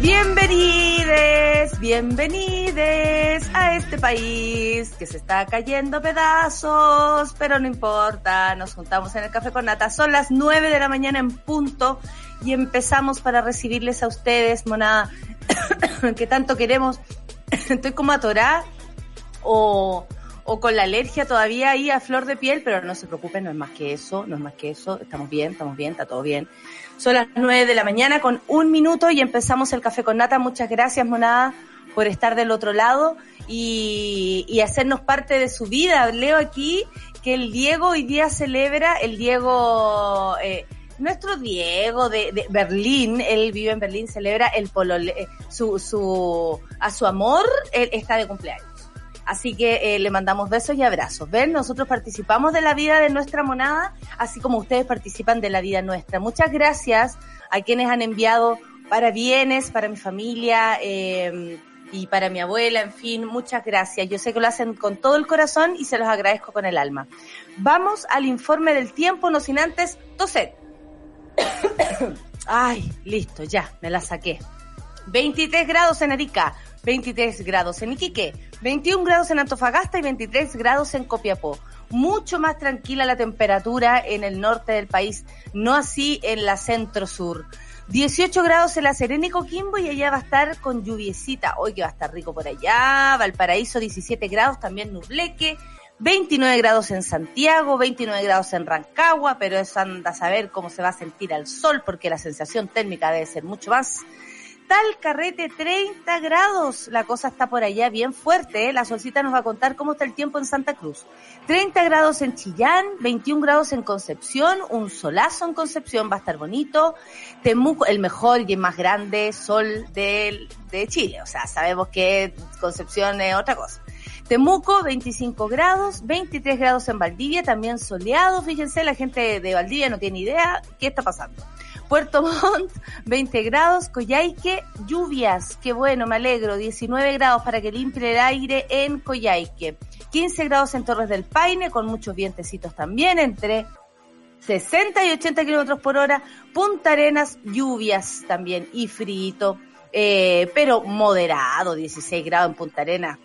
Bienvenides, bienvenides a este país que se está cayendo pedazos, pero no importa, nos juntamos en el café con nata. Son las nueve de la mañana en punto y empezamos para recibirles a ustedes, monada, que tanto queremos. Estoy como atorada o, o con la alergia todavía ahí a flor de piel, pero no se preocupen, no es más que eso, no es más que eso, estamos bien, estamos bien, está todo bien. Son las nueve de la mañana con un minuto y empezamos el café con nata. Muchas gracias, monada, por estar del otro lado y, y hacernos parte de su vida. Leo aquí que el Diego hoy día celebra, el Diego, eh, nuestro Diego de, de, Berlín, él vive en Berlín, celebra el polole, eh, su, su, a su amor, él está de cumpleaños. Así que eh, le mandamos besos y abrazos. ¿Ven? Nosotros participamos de la vida de nuestra monada, así como ustedes participan de la vida nuestra. Muchas gracias a quienes han enviado para bienes, para mi familia eh, y para mi abuela, en fin, muchas gracias. Yo sé que lo hacen con todo el corazón y se los agradezco con el alma. Vamos al informe del tiempo, no sin antes toser. Ay, listo, ya, me la saqué. 23 grados en Arica, 23 grados en Iquique, 21 grados en Antofagasta y 23 grados en Copiapó. Mucho más tranquila la temperatura en el norte del país, no así en la centro-sur. 18 grados en la Serena y Coquimbo y allá va a estar con lluviecita. Hoy que va a estar rico por allá. Valparaíso 17 grados, también Nubleque. 29 grados en Santiago, 29 grados en Rancagua, pero eso anda a saber cómo se va a sentir al sol porque la sensación térmica debe ser mucho más tal carrete 30 grados. La cosa está por allá bien fuerte. ¿eh? La solcita nos va a contar cómo está el tiempo en Santa Cruz. 30 grados en Chillán, 21 grados en Concepción, un solazo en Concepción, va a estar bonito. Temuco, el mejor y el más grande sol de, de Chile. O sea, sabemos que Concepción es otra cosa. Temuco, 25 grados, 23 grados en Valdivia, también soleado. Fíjense, la gente de Valdivia no tiene idea qué está pasando. Puerto Montt, 20 grados, Coyhaique, lluvias, qué bueno, me alegro, 19 grados para que limpie el aire en Coyhaique, 15 grados en Torres del Paine, con muchos vientecitos también, entre 60 y 80 kilómetros por hora, Punta Arenas, lluvias también, y frito, eh, pero moderado, 16 grados en Punta Arenas,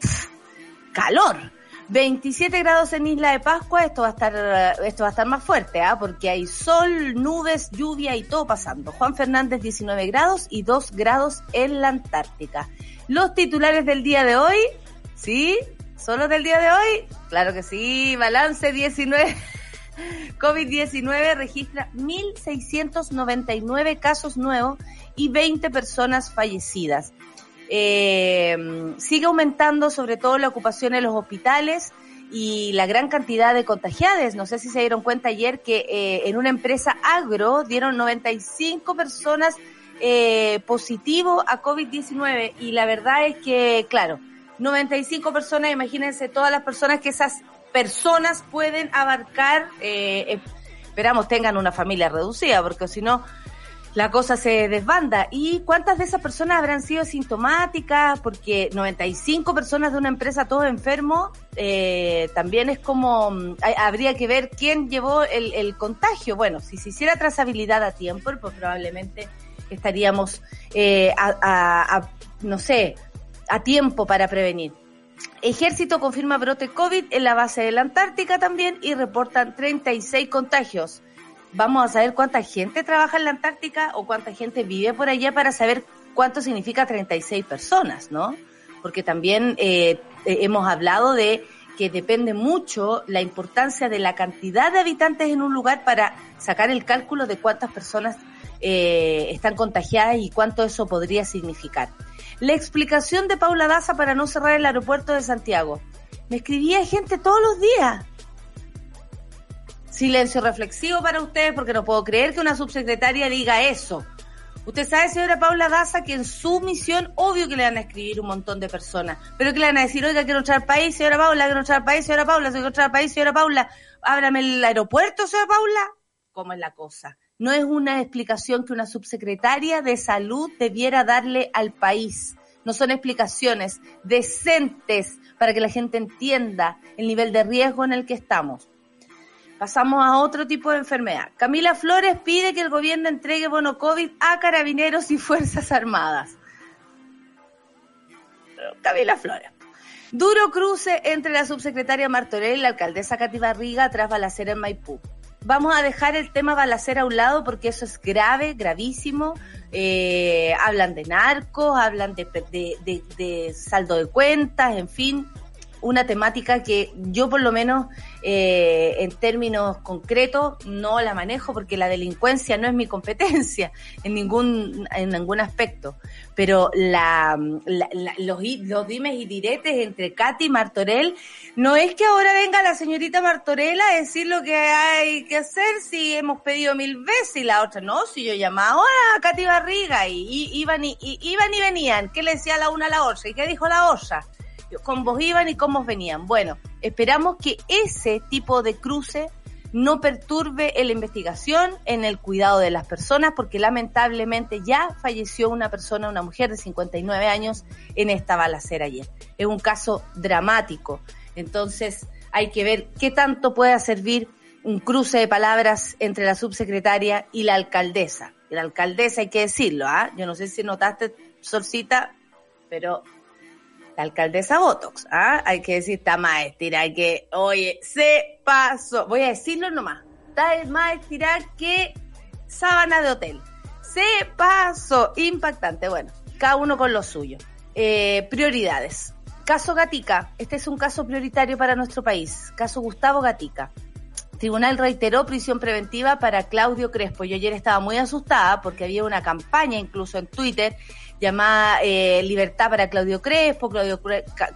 calor. 27 grados en Isla de Pascua, esto va a estar, esto va a estar más fuerte, ¿ah? porque hay sol, nubes, lluvia y todo pasando. Juan Fernández 19 grados y 2 grados en la Antártica. Los titulares del día de hoy, ¿sí? ¿Solo del día de hoy? Claro que sí, balance 19. COVID-19 registra 1.699 casos nuevos y 20 personas fallecidas. Eh, sigue aumentando sobre todo la ocupación en los hospitales y la gran cantidad de contagiados. No sé si se dieron cuenta ayer que eh, en una empresa agro dieron 95 personas eh, positivo a COVID-19 y la verdad es que, claro, 95 personas, imagínense todas las personas que esas personas pueden abarcar, eh, esperamos tengan una familia reducida, porque si no, la cosa se desbanda. ¿Y cuántas de esas personas habrán sido sintomáticas? Porque 95 personas de una empresa, todos enfermos, eh, también es como, hay, habría que ver quién llevó el, el, contagio. Bueno, si se hiciera trazabilidad a tiempo, pues probablemente estaríamos, eh, a, a, a, no sé, a tiempo para prevenir. Ejército confirma brote COVID en la base de la Antártica también y reportan 36 contagios vamos a saber cuánta gente trabaja en la Antártica o cuánta gente vive por allá para saber cuánto significa 36 personas, ¿no? Porque también eh, hemos hablado de que depende mucho la importancia de la cantidad de habitantes en un lugar para sacar el cálculo de cuántas personas eh, están contagiadas y cuánto eso podría significar. La explicación de Paula Daza para no cerrar el aeropuerto de Santiago. Me escribía gente todos los días. Silencio reflexivo para ustedes porque no puedo creer que una subsecretaria diga eso. Usted sabe, señora Paula Daza, que en su misión, obvio que le van a escribir un montón de personas, pero que le van a decir, oiga, quiero entrar al país, señora Paula, quiero entrar al país, señora Paula, quiero entrar al país, señora Paula, ábrame el aeropuerto, señora Paula. ¿Cómo es la cosa? No es una explicación que una subsecretaria de salud debiera darle al país. No son explicaciones decentes para que la gente entienda el nivel de riesgo en el que estamos. Pasamos a otro tipo de enfermedad. Camila Flores pide que el gobierno entregue bono COVID a carabineros y Fuerzas Armadas. Camila Flores. Duro cruce entre la subsecretaria Martorell y la alcaldesa Cati Barriga tras balacera en Maipú. Vamos a dejar el tema balacera a un lado porque eso es grave, gravísimo. Eh, hablan de narcos, hablan de, de, de saldo de cuentas, en fin, una temática que yo por lo menos eh, en términos concretos no la manejo porque la delincuencia no es mi competencia en ningún en ningún aspecto. Pero la, los, los dimes y diretes entre Katy y Martorell no es que ahora venga la señorita Martorell a decir lo que hay que hacer si hemos pedido mil veces y la otra no si yo llamaba a Katy Barriga y, iban y, iban y venían. Qué le decía la una a la otra y qué dijo la otra cómo iban y cómo venían. Bueno, esperamos que ese tipo de cruce no perturbe la investigación en el cuidado de las personas, porque lamentablemente ya falleció una persona, una mujer de 59 años, en esta balacera ayer. Es un caso dramático. Entonces, hay que ver qué tanto pueda servir un cruce de palabras entre la subsecretaria y la alcaldesa. La alcaldesa hay que decirlo, ¿ah? Yo no sé si notaste, Sorcita, pero la alcaldesa Botox, ¿ah? Hay que decir, está más estirada que, oye, se pasó, voy a decirlo nomás, está más estirada que sábana de hotel. Se pasó, impactante, bueno, cada uno con lo suyo. Eh, prioridades. Caso Gatica, este es un caso prioritario para nuestro país. Caso Gustavo Gatica. Tribunal reiteró prisión preventiva para Claudio Crespo. Yo ayer estaba muy asustada porque había una campaña incluso en Twitter llamada eh, Libertad para Claudio Crespo, Claudio,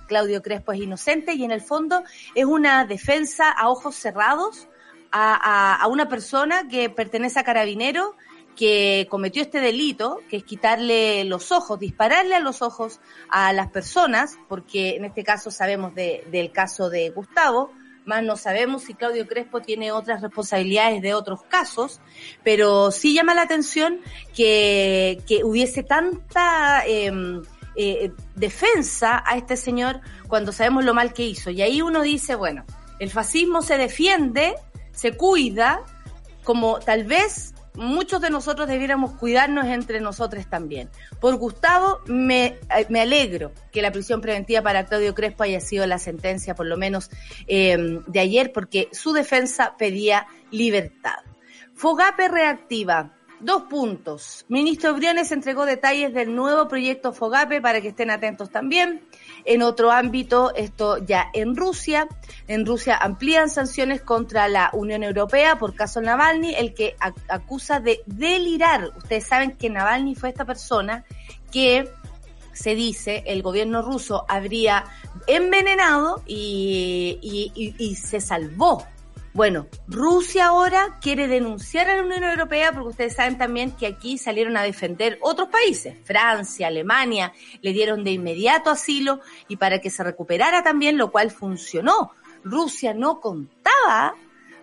Claudio Crespo es inocente y en el fondo es una defensa a ojos cerrados a, a, una persona que pertenece a Carabinero que cometió este delito, que es quitarle los ojos, dispararle a los ojos a las personas, porque en este caso sabemos de, del caso de Gustavo, más no sabemos si Claudio Crespo tiene otras responsabilidades de otros casos, pero sí llama la atención que, que hubiese tanta em, eh, defensa a este señor cuando sabemos lo mal que hizo. Y ahí uno dice, bueno, el fascismo se defiende, se cuida, como tal vez muchos de nosotros debiéramos cuidarnos entre nosotros también. Por Gustavo, me, eh, me alegro que la prisión preventiva para Claudio Crespo haya sido la sentencia, por lo menos em, de ayer, porque su defensa pedía libertad. Fogape reactiva. Dos puntos. Ministro Briones entregó detalles del nuevo proyecto Fogape para que estén atentos también. En otro ámbito, esto ya en Rusia. En Rusia amplían sanciones contra la Unión Europea por caso Navalny, el que acusa de delirar. Ustedes saben que Navalny fue esta persona que se dice el gobierno ruso habría envenenado y, se salvó bueno, Rusia ahora quiere denunciar a la Unión Europea porque ustedes saben también que aquí salieron a defender otros países. Francia, Alemania, le dieron de inmediato asilo y para que se recuperara también, lo cual funcionó. Rusia no contaba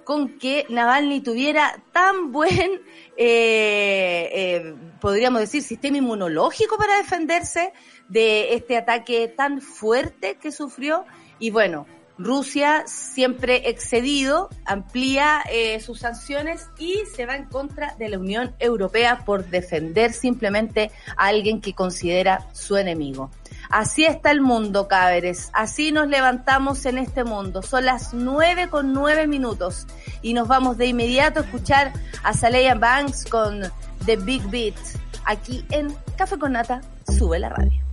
con que Navalny tuviera tan buen, eh, eh, podríamos decir, sistema inmunológico para defenderse de este ataque tan fuerte que sufrió. Y bueno, Rusia, siempre excedido, amplía eh, sus sanciones y se va en contra de la Unión Europea por defender simplemente a alguien que considera su enemigo. Así está el mundo, cabres. Así nos levantamos en este mundo. Son las nueve con nueve minutos y nos vamos de inmediato a escuchar a Saleya Banks con The Big Beat aquí en Café con Nata. Sube la radio.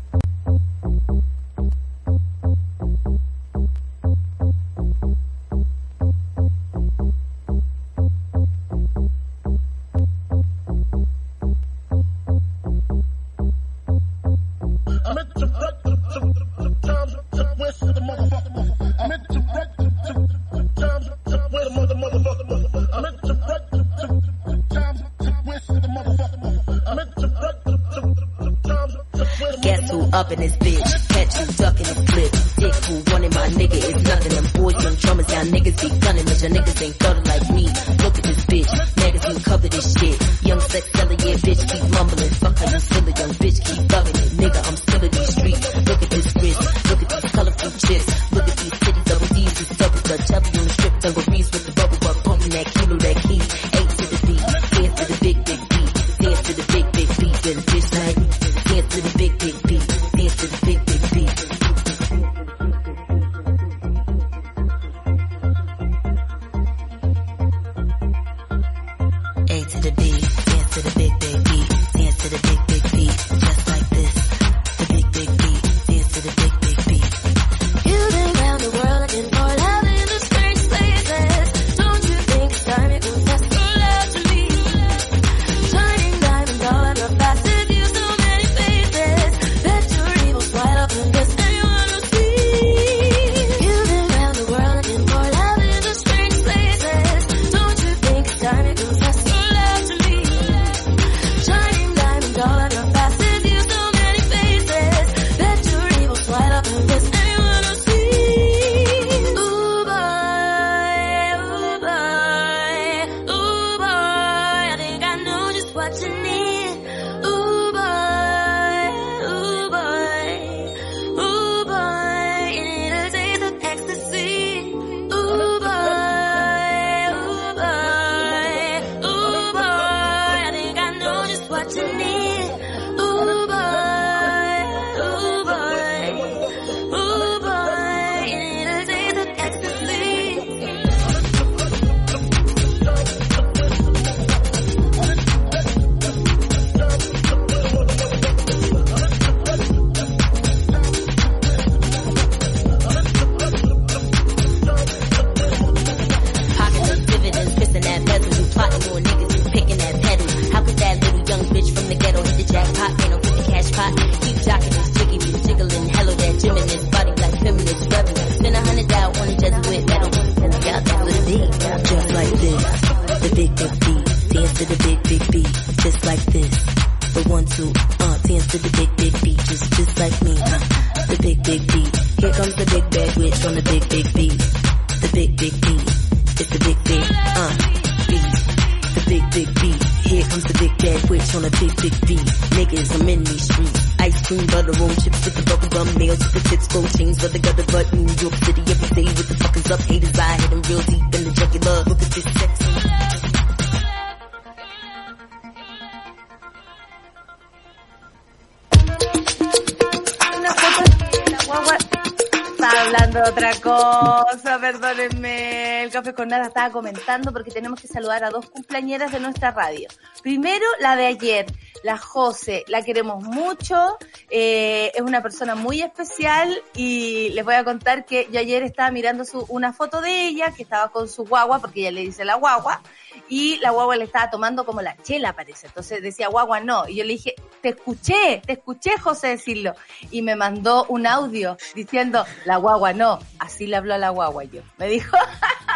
Porque tenemos que saludar a dos cumpleañeras de nuestra radio. Primero, la de ayer, la Jose, la queremos mucho, eh, es una persona muy especial y les voy a contar que yo ayer estaba mirando su, una foto de ella que estaba con su guagua, porque ella le dice la guagua, y la guagua le estaba tomando como la chela, parece. Entonces decía guagua no. Y yo le dije, te escuché, te escuché José decirlo. Y me mandó un audio diciendo, la guagua no. Así le habló a la guagua yo. Me dijo.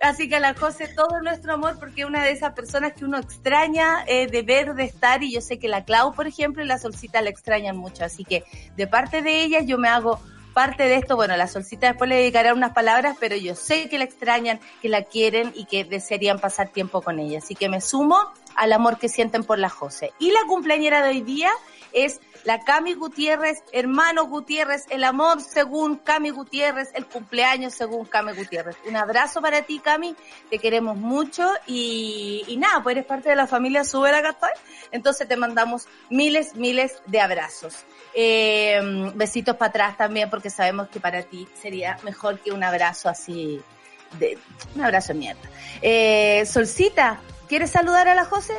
Así que a la José todo nuestro amor porque es una de esas personas que uno extraña eh, de ver, de estar y yo sé que la Clau, por ejemplo, y la Solcita la extrañan mucho. Así que de parte de ellas yo me hago parte de esto, bueno, la Solcita después le dedicará unas palabras, pero yo sé que la extrañan, que la quieren y que desearían pasar tiempo con ella. Así que me sumo al amor que sienten por la José. Y la cumpleañera de hoy día es la Cami Gutiérrez, hermano Gutiérrez, el amor según Cami Gutiérrez, el cumpleaños según Cami Gutiérrez. Un abrazo para ti, Cami, te queremos mucho y, nada, pues eres parte de la familia Subera Gaspar, entonces te mandamos miles, miles de abrazos. Eh, besitos para atrás también porque sabemos que para ti sería mejor que un abrazo así, de, un abrazo de mierda. Eh, Solcita, ¿quieres saludar a la José?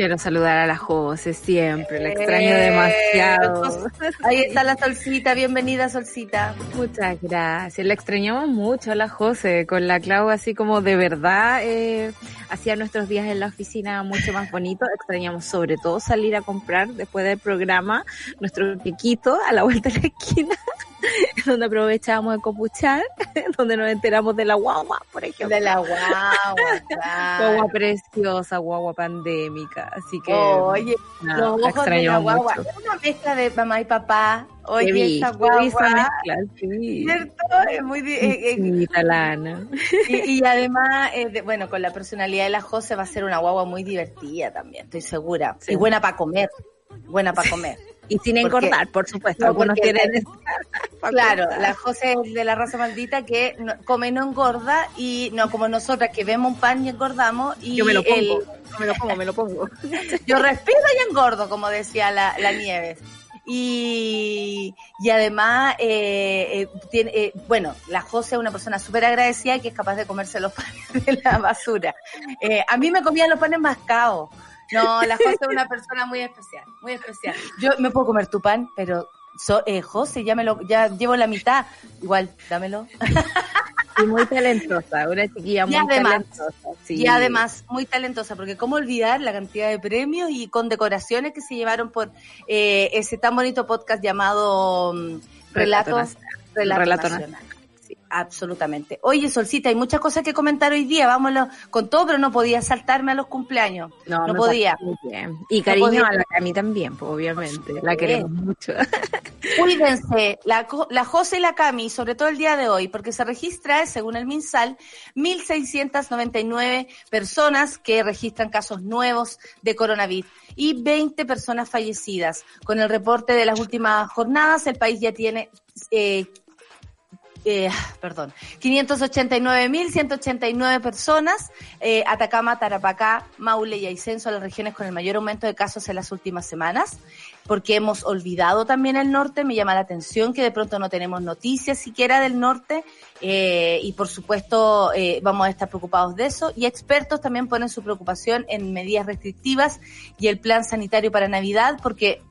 Quiero saludar a la José siempre, la extraño Eh, demasiado. Ahí está la Solcita, bienvenida Solcita. Muchas gracias. La extrañamos mucho a la José, con la Clau así como de verdad eh, hacía nuestros días en la oficina mucho más bonitos. Extrañamos sobre todo salir a comprar después del programa nuestro piquito a la vuelta de la esquina. donde aprovechábamos de copuchar, donde nos enteramos de la guagua, por ejemplo. De la guagua, claro. Guagua preciosa, guagua pandémica. Así que. Oye, nada, los ojos de la guagua. mucho. Es una mezcla de mamá y papá. Oye, vi- esa vi esa guagua. mezcla, sí. ¿Cierto? Es muy. eh, eh, Sí, y, y además, eh, de- bueno, con la personalidad de la José va a ser una guagua muy divertida también, estoy segura. Sí. Y buena para comer. Buena para comer. Y sin engordar, por supuesto. No, Algunos tienen. Claro, la José es de la raza maldita que no- come no engorda y no como nosotras que vemos un pan y engordamos y Yo me lo pongo. el- No me lo pongo, me lo pongo. yo respiro y engordo, como decía la, la Nieves. Y, y además, eh, eh, tiene, eh, bueno, la José es una persona súper agradecida y que es capaz de comerse los panes de la basura. Eh, a mí me comían los panes mascados. No, la José es una persona muy especial, muy especial. Yo me puedo comer tu pan, pero so, eh, José, ya me lo, ya llevo la mitad. Igual, dámelo. Y muy talentosa, una chiquilla muy Y además- talentosa. sí. Y además muy talentosa, porque cómo olvidar la cantidad de premios y condecoraciones que se llevaron por eh, ese tan bonito podcast llamado mm, Relato Relato, Nacional. Relato Relato Nacional. Absolutamente. Oye, Solcita, hay muchas cosas que comentar hoy día, vámonos con todo, pero no podía saltarme a los cumpleaños. No, me podía. pasó muy bien. Y cariño podía. a la Cami también, pues, obviamente. La queremos mucho. Cuídense, la, la José y la Cami, sobre todo el día de hoy, porque se registra, según el MinSal, 1.699 personas que registran casos nuevos de coronavirus y 20 personas fallecidas. Con el reporte de las últimas jornadas, el país ya tiene... Eh, eh, perdón, 589.189 personas, eh, Atacama, Tarapacá, Maule y Aysén son las regiones con el mayor aumento de casos en las últimas semanas, porque hemos olvidado también el norte, me llama la atención que de pronto no tenemos noticias siquiera del norte, eh, y por supuesto eh, vamos a estar preocupados de eso, y expertos también ponen su preocupación en medidas restrictivas y el plan sanitario para Navidad, porque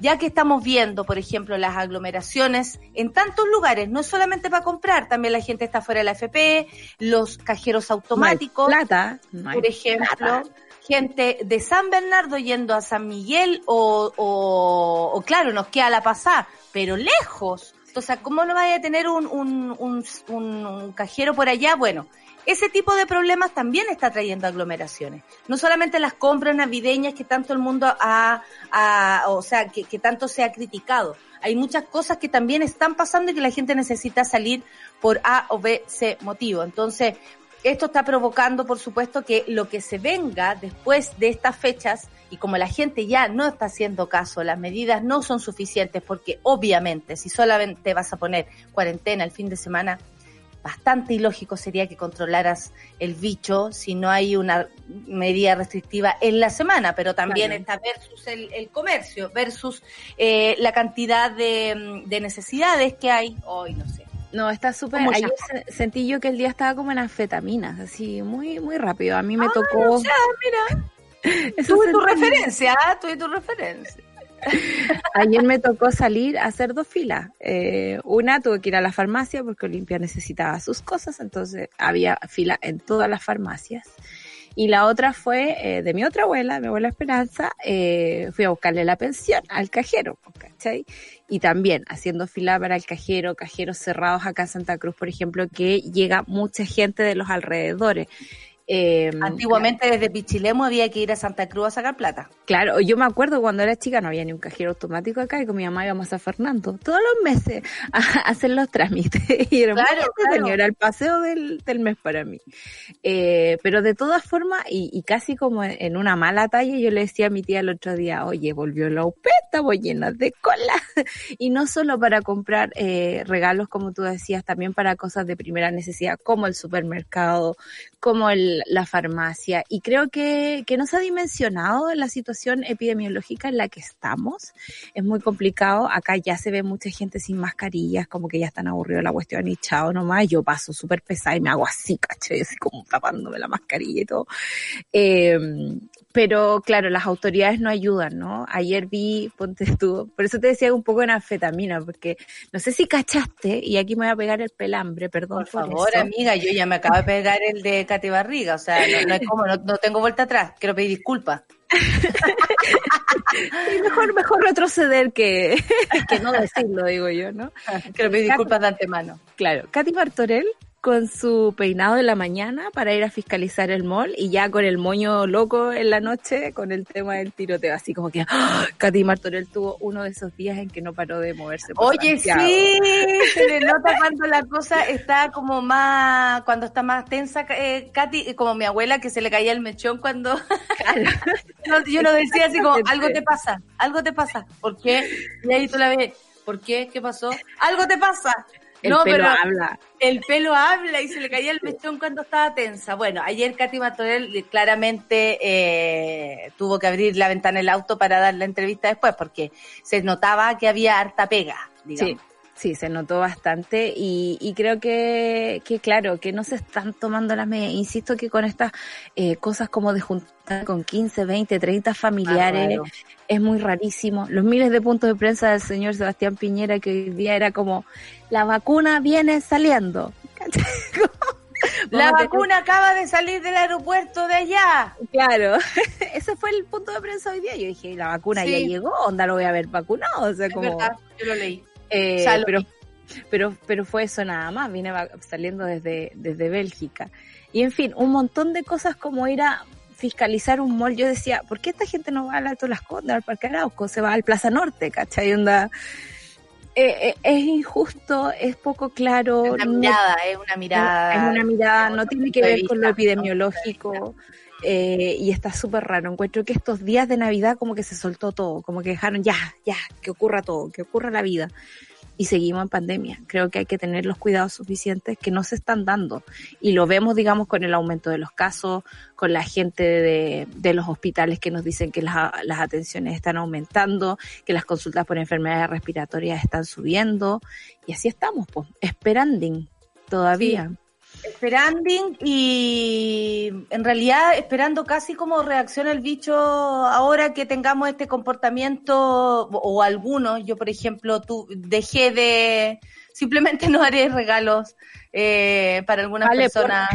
ya que estamos viendo, por ejemplo, las aglomeraciones en tantos lugares, no solamente para comprar, también la gente está fuera de la FP, los cajeros automáticos, No hay plata. no hay por ejemplo, plata. gente de San Bernardo yendo a San Miguel o, o, o claro, nos queda la pasada, pero lejos. Entonces, ¿cómo no vaya a tener un, un, un- un cajero por allá? Bueno, ese tipo de problemas también está trayendo aglomeraciones. No solamente las compras navideñas que tanto el mundo ha, o sea, que, que tanto se ha criticado. Hay muchas cosas que también están pasando y que la gente necesita salir por A o B, C motivo. Entonces, esto está provocando, por supuesto, que lo que se venga después de estas fechas, y como la gente ya no está haciendo caso, las medidas no son suficientes, porque obviamente si solamente vas a poner cuarentena el fin de semana, bastante ilógico sería que controlaras el bicho si no hay una medida restrictiva en la semana, pero también Claro. está versus el, el comercio, versus eh, la cantidad de, de necesidades que hay hoy, no sé. No, está súper. ¿Cómo Ayer se- sentí yo que el día estaba como en anfetaminas, así, muy, muy rápido. A mí me Ah, tocó. o sea, mira, eso tuve tu referencia, ¿ah? tuve tu referencia. Ayer me tocó salir a hacer dos filas. Eh, una tuve que ir a la farmacia porque Olimpia necesitaba sus cosas, entonces había fila en todas las farmacias. Y la otra fue eh, de mi otra abuela, mi abuela Esperanza, eh, fui a buscarle la pensión al cajero, ¿cachai? Y también haciendo fila para el cajero, cajeros cerrados acá en Santa Cruz, por ejemplo, que llega mucha gente de los alrededores. Eh, Antiguamente desde Pichilemu había que ir a Santa Cruz a sacar plata. Claro, yo me acuerdo cuando era chica no había ni un cajero automático acá y con mi mamá íbamos a Fernando todos los meses a hacer los trámites y era Claro, claro. era el paseo del, del mes para mí. Eh, pero de todas formas, y, y casi como en, en una mala talla, yo le decía a mi tía el otro día, oye, volvió la UP, estamos llenas de cola. y no solo para comprar eh, regalos, como tú decías, también para cosas de primera necesidad, como el supermercado, como el, la farmacia. Y creo que, que no se ha dimensionado la situación epidemiológica en la que estamos. Es muy complicado. Acá ya se ve mucha gente sin mascarillas, como que ya están aburridos la cuestión y chao nomás. Yo paso súper pesada y me hago así, caché, así como tapándome la mascarilla y todo. Eh, pero claro, las autoridades no ayudan, ¿no? Ayer vi, ponte tú, por eso te decía un poco en anfetamina, porque no sé si cachaste, y aquí me voy a pegar el pelambre, perdón Por por, favor, eso. amiga, yo ya me acabo de pegar el de Katy Barriga, o sea, no, no hay como, no, no tengo vuelta atrás, quiero pedir disculpas. Mejor, mejor retroceder que, que no decirlo, digo yo, ¿no? Que me disculpas de antemano. Claro, Katy Martorell con su peinado de la mañana para ir a fiscalizar el mall y ya con el moño loco en la noche con el tema del tiroteo. Así como que ¡ah! Katy Martorell tuvo uno de esos días en que no paró de moverse. por Oye, Santiago. sí, se le nota cuando la cosa está como más, cuando está más tensa, eh, Katy, eh, como mi abuela que se le caía el mechón cuando No, yo lo decía así como, algo te pasa, algo te pasa. ¿Por qué? Y ahí tú la ves, ¿por qué? ¿Qué pasó? Algo te pasa. El no, pelo pero habla. el pelo habla y se le caía el mechón cuando estaba tensa. Bueno, ayer Katy Martorell eh, claramente eh, tuvo que abrir la ventana del auto para dar la entrevista después, porque se notaba que había harta pega, digamos. Sí, sí, se notó bastante y, y creo que, que, claro, que no se están tomando las medidas. Insisto que con estas eh, cosas como de juntar con 15, 20, 30 familiares es muy rarísimo. Los miles de puntos de prensa del señor Sebastián Piñera que hoy día era como, la vacuna viene saliendo. La vacuna acaba de salir del aeropuerto de allá. Claro, ese fue el punto de prensa hoy día. Yo dije, la vacuna ya llegó, onda lo voy a ver vacunado. O sea, Es como... verdad, yo lo leí. Eh, pero, pero, pero fue eso nada más, vine saliendo desde, desde Bélgica. Y en fin, un montón de cosas como ir a fiscalizar un mall. Yo decía, ¿por qué esta gente no va al Alto Las Condes, al Parque Arauco? Se va al Plaza Norte, ¿cachai? Onda, eh, eh, es injusto, es poco claro. Es una no- mirada, es una mirada. es una mirada, no tiene que ver con lo epidemiológico. Eh, y está súper raro. Encuentro que estos días de Navidad como que se soltó todo, como que dejaron ya, ya, que ocurra todo, que ocurra la vida. Y seguimos en pandemia. Creo que hay que tener los cuidados suficientes que no se están dando. Y lo vemos, digamos, con el aumento de los casos, con la gente de, de los hospitales que nos dicen que las, las atenciones están aumentando, que las consultas por enfermedades respiratorias están subiendo. Y así estamos, pues, esperando todavía. Esperanding y en realidad esperando casi como reacciona el bicho ahora que tengamos este comportamiento o, algunos. Yo, por ejemplo, tú dejé de simplemente no haré regalos eh, para algunas Vale, personas.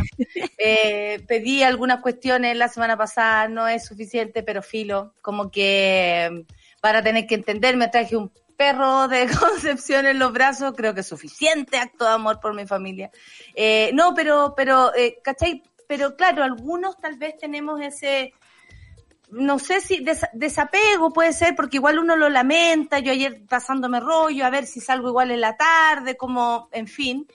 Eh, pedí algunas cuestiones la semana pasada, no es suficiente, pero filo, como que van a tener que entender, me traje un perro de Concepción en los brazos, creo que es suficiente acto de amor por mi familia. Eh, no, pero, pero, eh, ¿cachai? Pero claro, algunos tal vez tenemos ese, no sé si des- desapego puede ser, porque igual uno lo lamenta, yo ayer pasándome rollo, a ver si salgo igual en la tarde, como, en fin,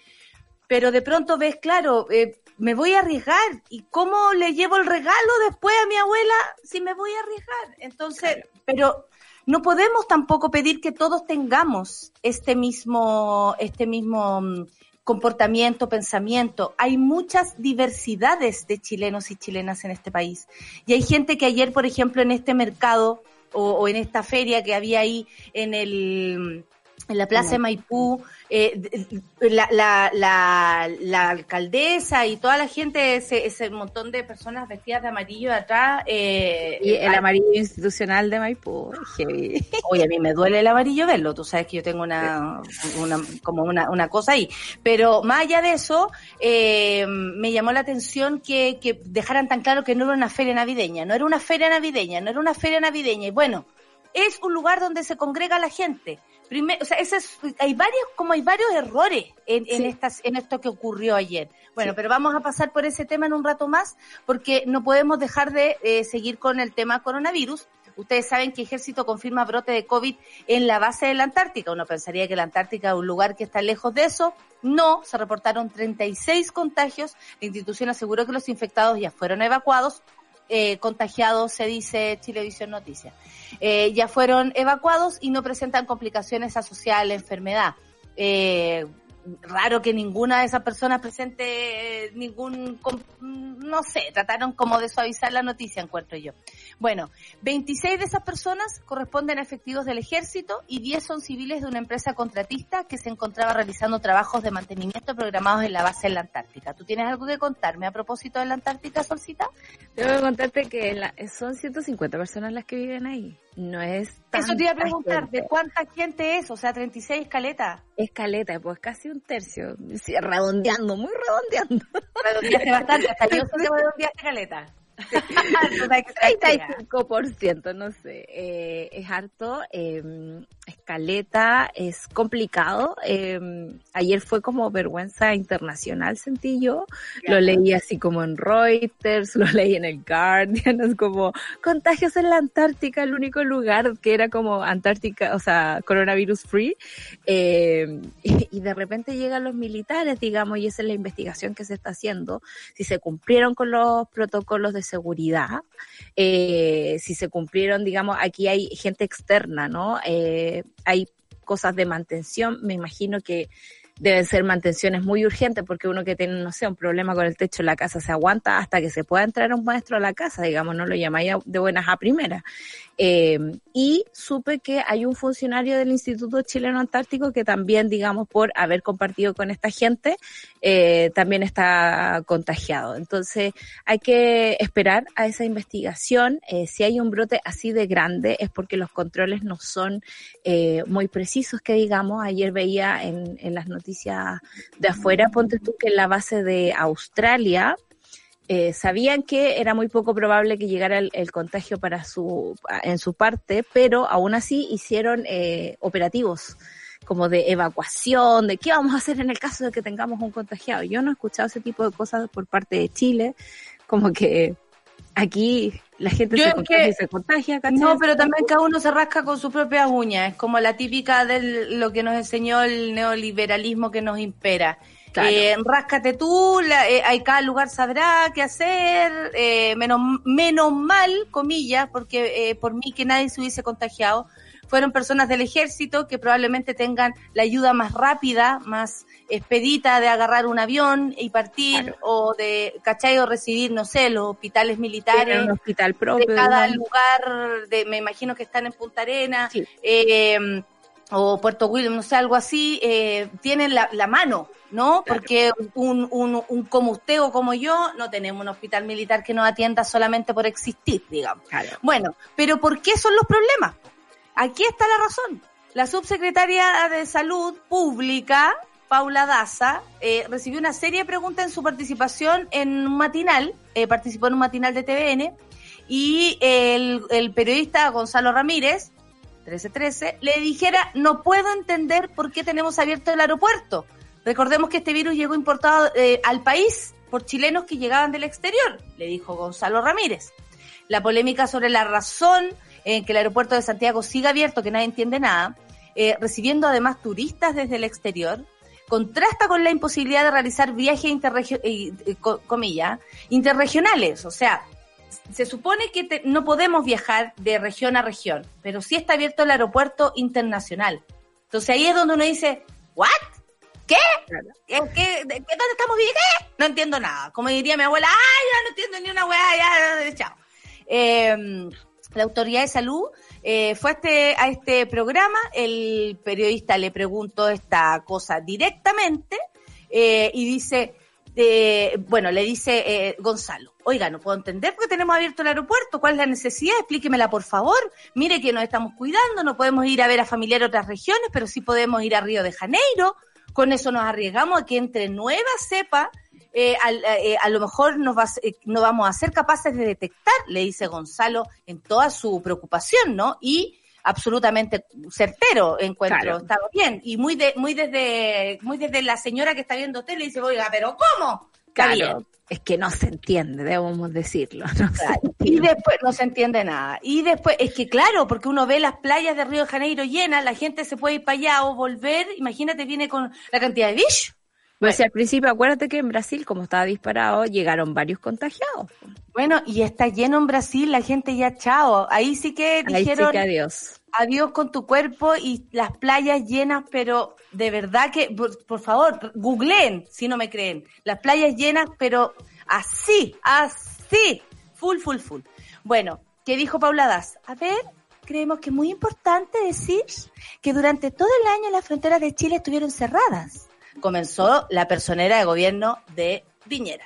pero de pronto ves, claro, eh, me voy a arriesgar, ¿y cómo le llevo el regalo después a mi abuela si me voy a arriesgar? Entonces, pero no podemos tampoco pedir que todos tengamos este mismo, este mismo mm, comportamiento, pensamiento. Hay muchas diversidades de chilenos y chilenas en este país. Y hay gente que ayer, por ejemplo, en este mercado o, o en esta feria que había ahí en el en la plaza de Maipú, eh, la, la, la, la alcaldesa y toda la gente, ese, ese montón de personas vestidas de amarillo de atrás. Eh, Y el amarillo institucional de Maipú, heavy. Oye, a mí me duele el amarillo verlo, tú sabes que yo tengo una, una como una, una cosa ahí. Pero más allá de eso, eh, me llamó la atención que, que dejaran tan claro que no era una feria navideña, no era una feria navideña, no era una feria navideña. Y bueno, es un lugar donde se congrega la gente. Primero, o sea, hay varios, como hay varios errores en, en Sí. estas, en esto que ocurrió ayer. Bueno, Sí. pero vamos a pasar por ese tema en un rato más, porque no podemos dejar de eh, seguir con el tema coronavirus. Ustedes saben que Ejército confirma brote de COVID en la base de la Antártica. Uno pensaría que la Antártica es un lugar que está lejos de eso. No, se reportaron 36 contagios. La institución aseguró que los infectados ya fueron evacuados. Eh, contagiados, se dice Chilevisión Noticias. Eh, ya fueron evacuados y no presentan complicaciones asociadas a la enfermedad. Eh, raro que ninguna de esas personas presente eh, ningún, no sé, trataron como de suavizar la noticia, encuentro yo. Bueno, 26 de esas personas corresponden a efectivos del ejército y 10 son civiles de una empresa contratista que se encontraba realizando trabajos de mantenimiento programados en la base en la Antártica. ¿Tú tienes algo que contarme a propósito de la Antártica, Solcita? Tengo que contarte que la- son 150 personas las que viven ahí. No es Eso te iba a preguntar, gente. ¿de cuánta gente es? O sea, 36 escaletas. Escaleta, pues casi un tercio. Sí, redondeando, muy redondeando. Redondeaste bastante, hasta yo que redondeaste caleta. Puta que se crea. 35%, no sé. Eh, es harto, eh, escaleta, es complicado. eh, ayer fue como vergüenza internacional, sentí yo. Lo leí así como en Reuters, lo leí en el Guardian, es como contagios en la Antártica, el único lugar que era como Antártica, o sea, coronavirus free. Eh, y, y de repente llegan los militares, digamos, y esa es la investigación que se está haciendo, si se cumplieron con los protocolos de seguridad, eh, si se cumplieron, digamos, aquí hay gente externa, ¿no? Eh, hay cosas de mantención, me imagino que deben ser mantenciones muy urgentes porque uno que tiene, no sé, un problema con el techo de la casa se aguanta hasta que se pueda entrar un maestro a la casa, digamos, no lo llamáis de buenas a primeras. Eh, y supe que hay un funcionario del Instituto Chileno Antártico que también, digamos, por haber compartido con esta gente, eh, también está contagiado. Entonces, hay que esperar a esa investigación. Eh, si hay un brote así de grande es porque los controles no son eh, muy precisos, que digamos. Ayer veía en, en las noticias de afuera, ponte tú que en la base de Australia, eh, sabían que era muy poco probable que llegara el, el contagio para su, en su parte, pero aún así hicieron eh, operativos como de evacuación, de qué vamos a hacer en el caso de que tengamos un contagiado. Yo no he escuchado ese tipo de cosas por parte de Chile, como que aquí la gente Yo se contagia que- y se contagia, ¿cachai? No, pero también cada uno se rasca con sus propias uñas. Es como la típica de lo que nos enseñó el neoliberalismo que nos impera. Claro. Eh, ráscate tú, la- eh, hay cada lugar sabrá qué hacer, eh, menos, menos mal, comillas, porque eh, por mí que nadie se hubiese contagiado, fueron personas del ejército que probablemente tengan la ayuda más rápida, más expedita de agarrar un avión y partir, Claro. o de, ¿cachai? O recibir, no sé, los hospitales militares un hospital de propio. cada igual. lugar, de, me imagino que están en Punta Arena, Sí. O Puerto William, no sé, algo así, eh, tienen la, la mano, ¿no? Porque un, un, un como usted o como yo no tenemos un hospital militar que nos atienda solamente por existir, digamos. Claro. Bueno, pero ¿por qué son los problemas? Aquí está la razón. La subsecretaria de Salud Pública, Paula Daza, eh, recibió una serie de preguntas en su participación en un matinal, eh, participó en un matinal de TVN, y el, el periodista Gonzalo Ramírez, 1313, le dijera, no puedo entender por qué tenemos abierto el aeropuerto. Recordemos que este virus llegó importado eh, al país por chilenos que llegaban del exterior, le dijo Gonzalo Ramírez. La polémica sobre la razón en que el aeropuerto de Santiago siga abierto, que nadie entiende nada, eh, recibiendo además turistas desde el exterior, contrasta con la imposibilidad de realizar viajes interregio- eh, co- comilla, interregionales. O sea, se supone que te- no podemos viajar de región a región, pero sí está abierto el aeropuerto internacional. Entonces ahí es donde uno dice, ¿what? ¿Qué? Claro. ¿Qué, qué- de- qué- ¿Dónde estamos bien? ¿Qué? No entiendo nada. Como diría mi abuela, ¡ay, ya no entiendo ni una weá! Ya, ya, chao. Eh, la autoridad de salud eh, fue a este, a este programa, el periodista le preguntó esta cosa directamente eh, y dice, eh, bueno, le dice eh, Gonzalo, oiga, no puedo entender porque tenemos abierto el aeropuerto, ¿cuál es la necesidad? Explíquemela por favor, mire que nos estamos cuidando, no podemos ir a ver a familiares de otras regiones, pero sí podemos ir a Río de Janeiro, con eso nos arriesgamos a que entre nueva cepa eh, al- eh, a lo mejor nos va a eh, no vamos a ser capaces de detectar, le dice Gonzalo en toda su preocupación, ¿no? Y absolutamente certero encuentro, Claro. está bien. Y muy de, muy desde, muy desde la señora que está viendo tele dice, oiga, pero ¿cómo? Está bien. Claro, es que no se entiende, debemos decirlo. No se Claro. Y después no se entiende nada. Y después, es que claro, porque uno ve las playas de Río de Janeiro llenas, la gente se puede ir para allá o volver, imagínate, viene con la cantidad de bichos. Pues al principio, acuérdate que en Brasil, como estaba disparado, llegaron varios contagiados. Bueno, y está lleno en Brasil, la gente ya chao. Ahí sí que Ahí sí dijeron que adiós. adiós con tu cuerpo y las playas llenas, pero de verdad que, por, por favor, googleen si no me creen. Las playas llenas, pero así, así, full, full, full. Bueno, ¿qué dijo Paula Das? A ver, creemos que es muy importante decir que durante todo el año las fronteras de Chile estuvieron cerradas. Comenzó la personera de gobierno de Piñera.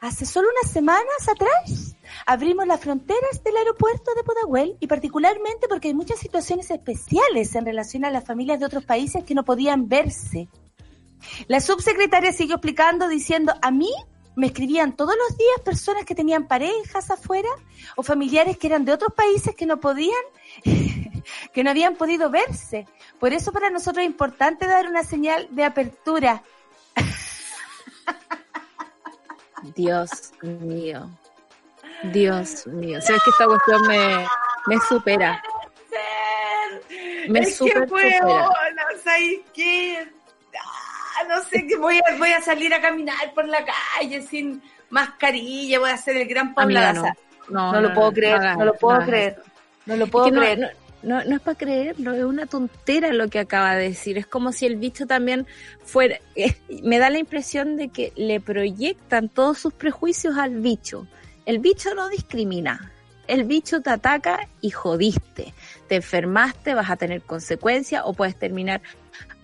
Hace solo unas semanas atrás abrimos las fronteras del aeropuerto de Pudahuel y particularmente porque hay muchas situaciones especiales en relación a las familias de otros países que no podían verse. La subsecretaria siguió explicando diciendo, a mí me escribían todos los días personas que tenían parejas afuera o familiares que eran de otros países que no podían, que no habían podido verse. Por eso para nosotros es importante dar una señal de apertura. Dios mío. Dios mío. Sabes que esta cuestión me, me supera. Me es super que supera. ¿sabes qué? Ah, no sé, que voy a, voy a salir a caminar por la calle sin mascarilla, voy a hacer el gran Amiga, no. Daza. No, No, lo puedo creer, no lo puedo creer. No lo Es puedo no- creer. No, no, es para creerlo, es una tontera lo que acaba de decir. Es como si el bicho también fuera. eh, me da la impresión de que le proyectan todos sus prejuicios al bicho. El bicho no discrimina. El bicho te ataca y jodiste. Te enfermaste, vas a tener consecuencias o puedes terminar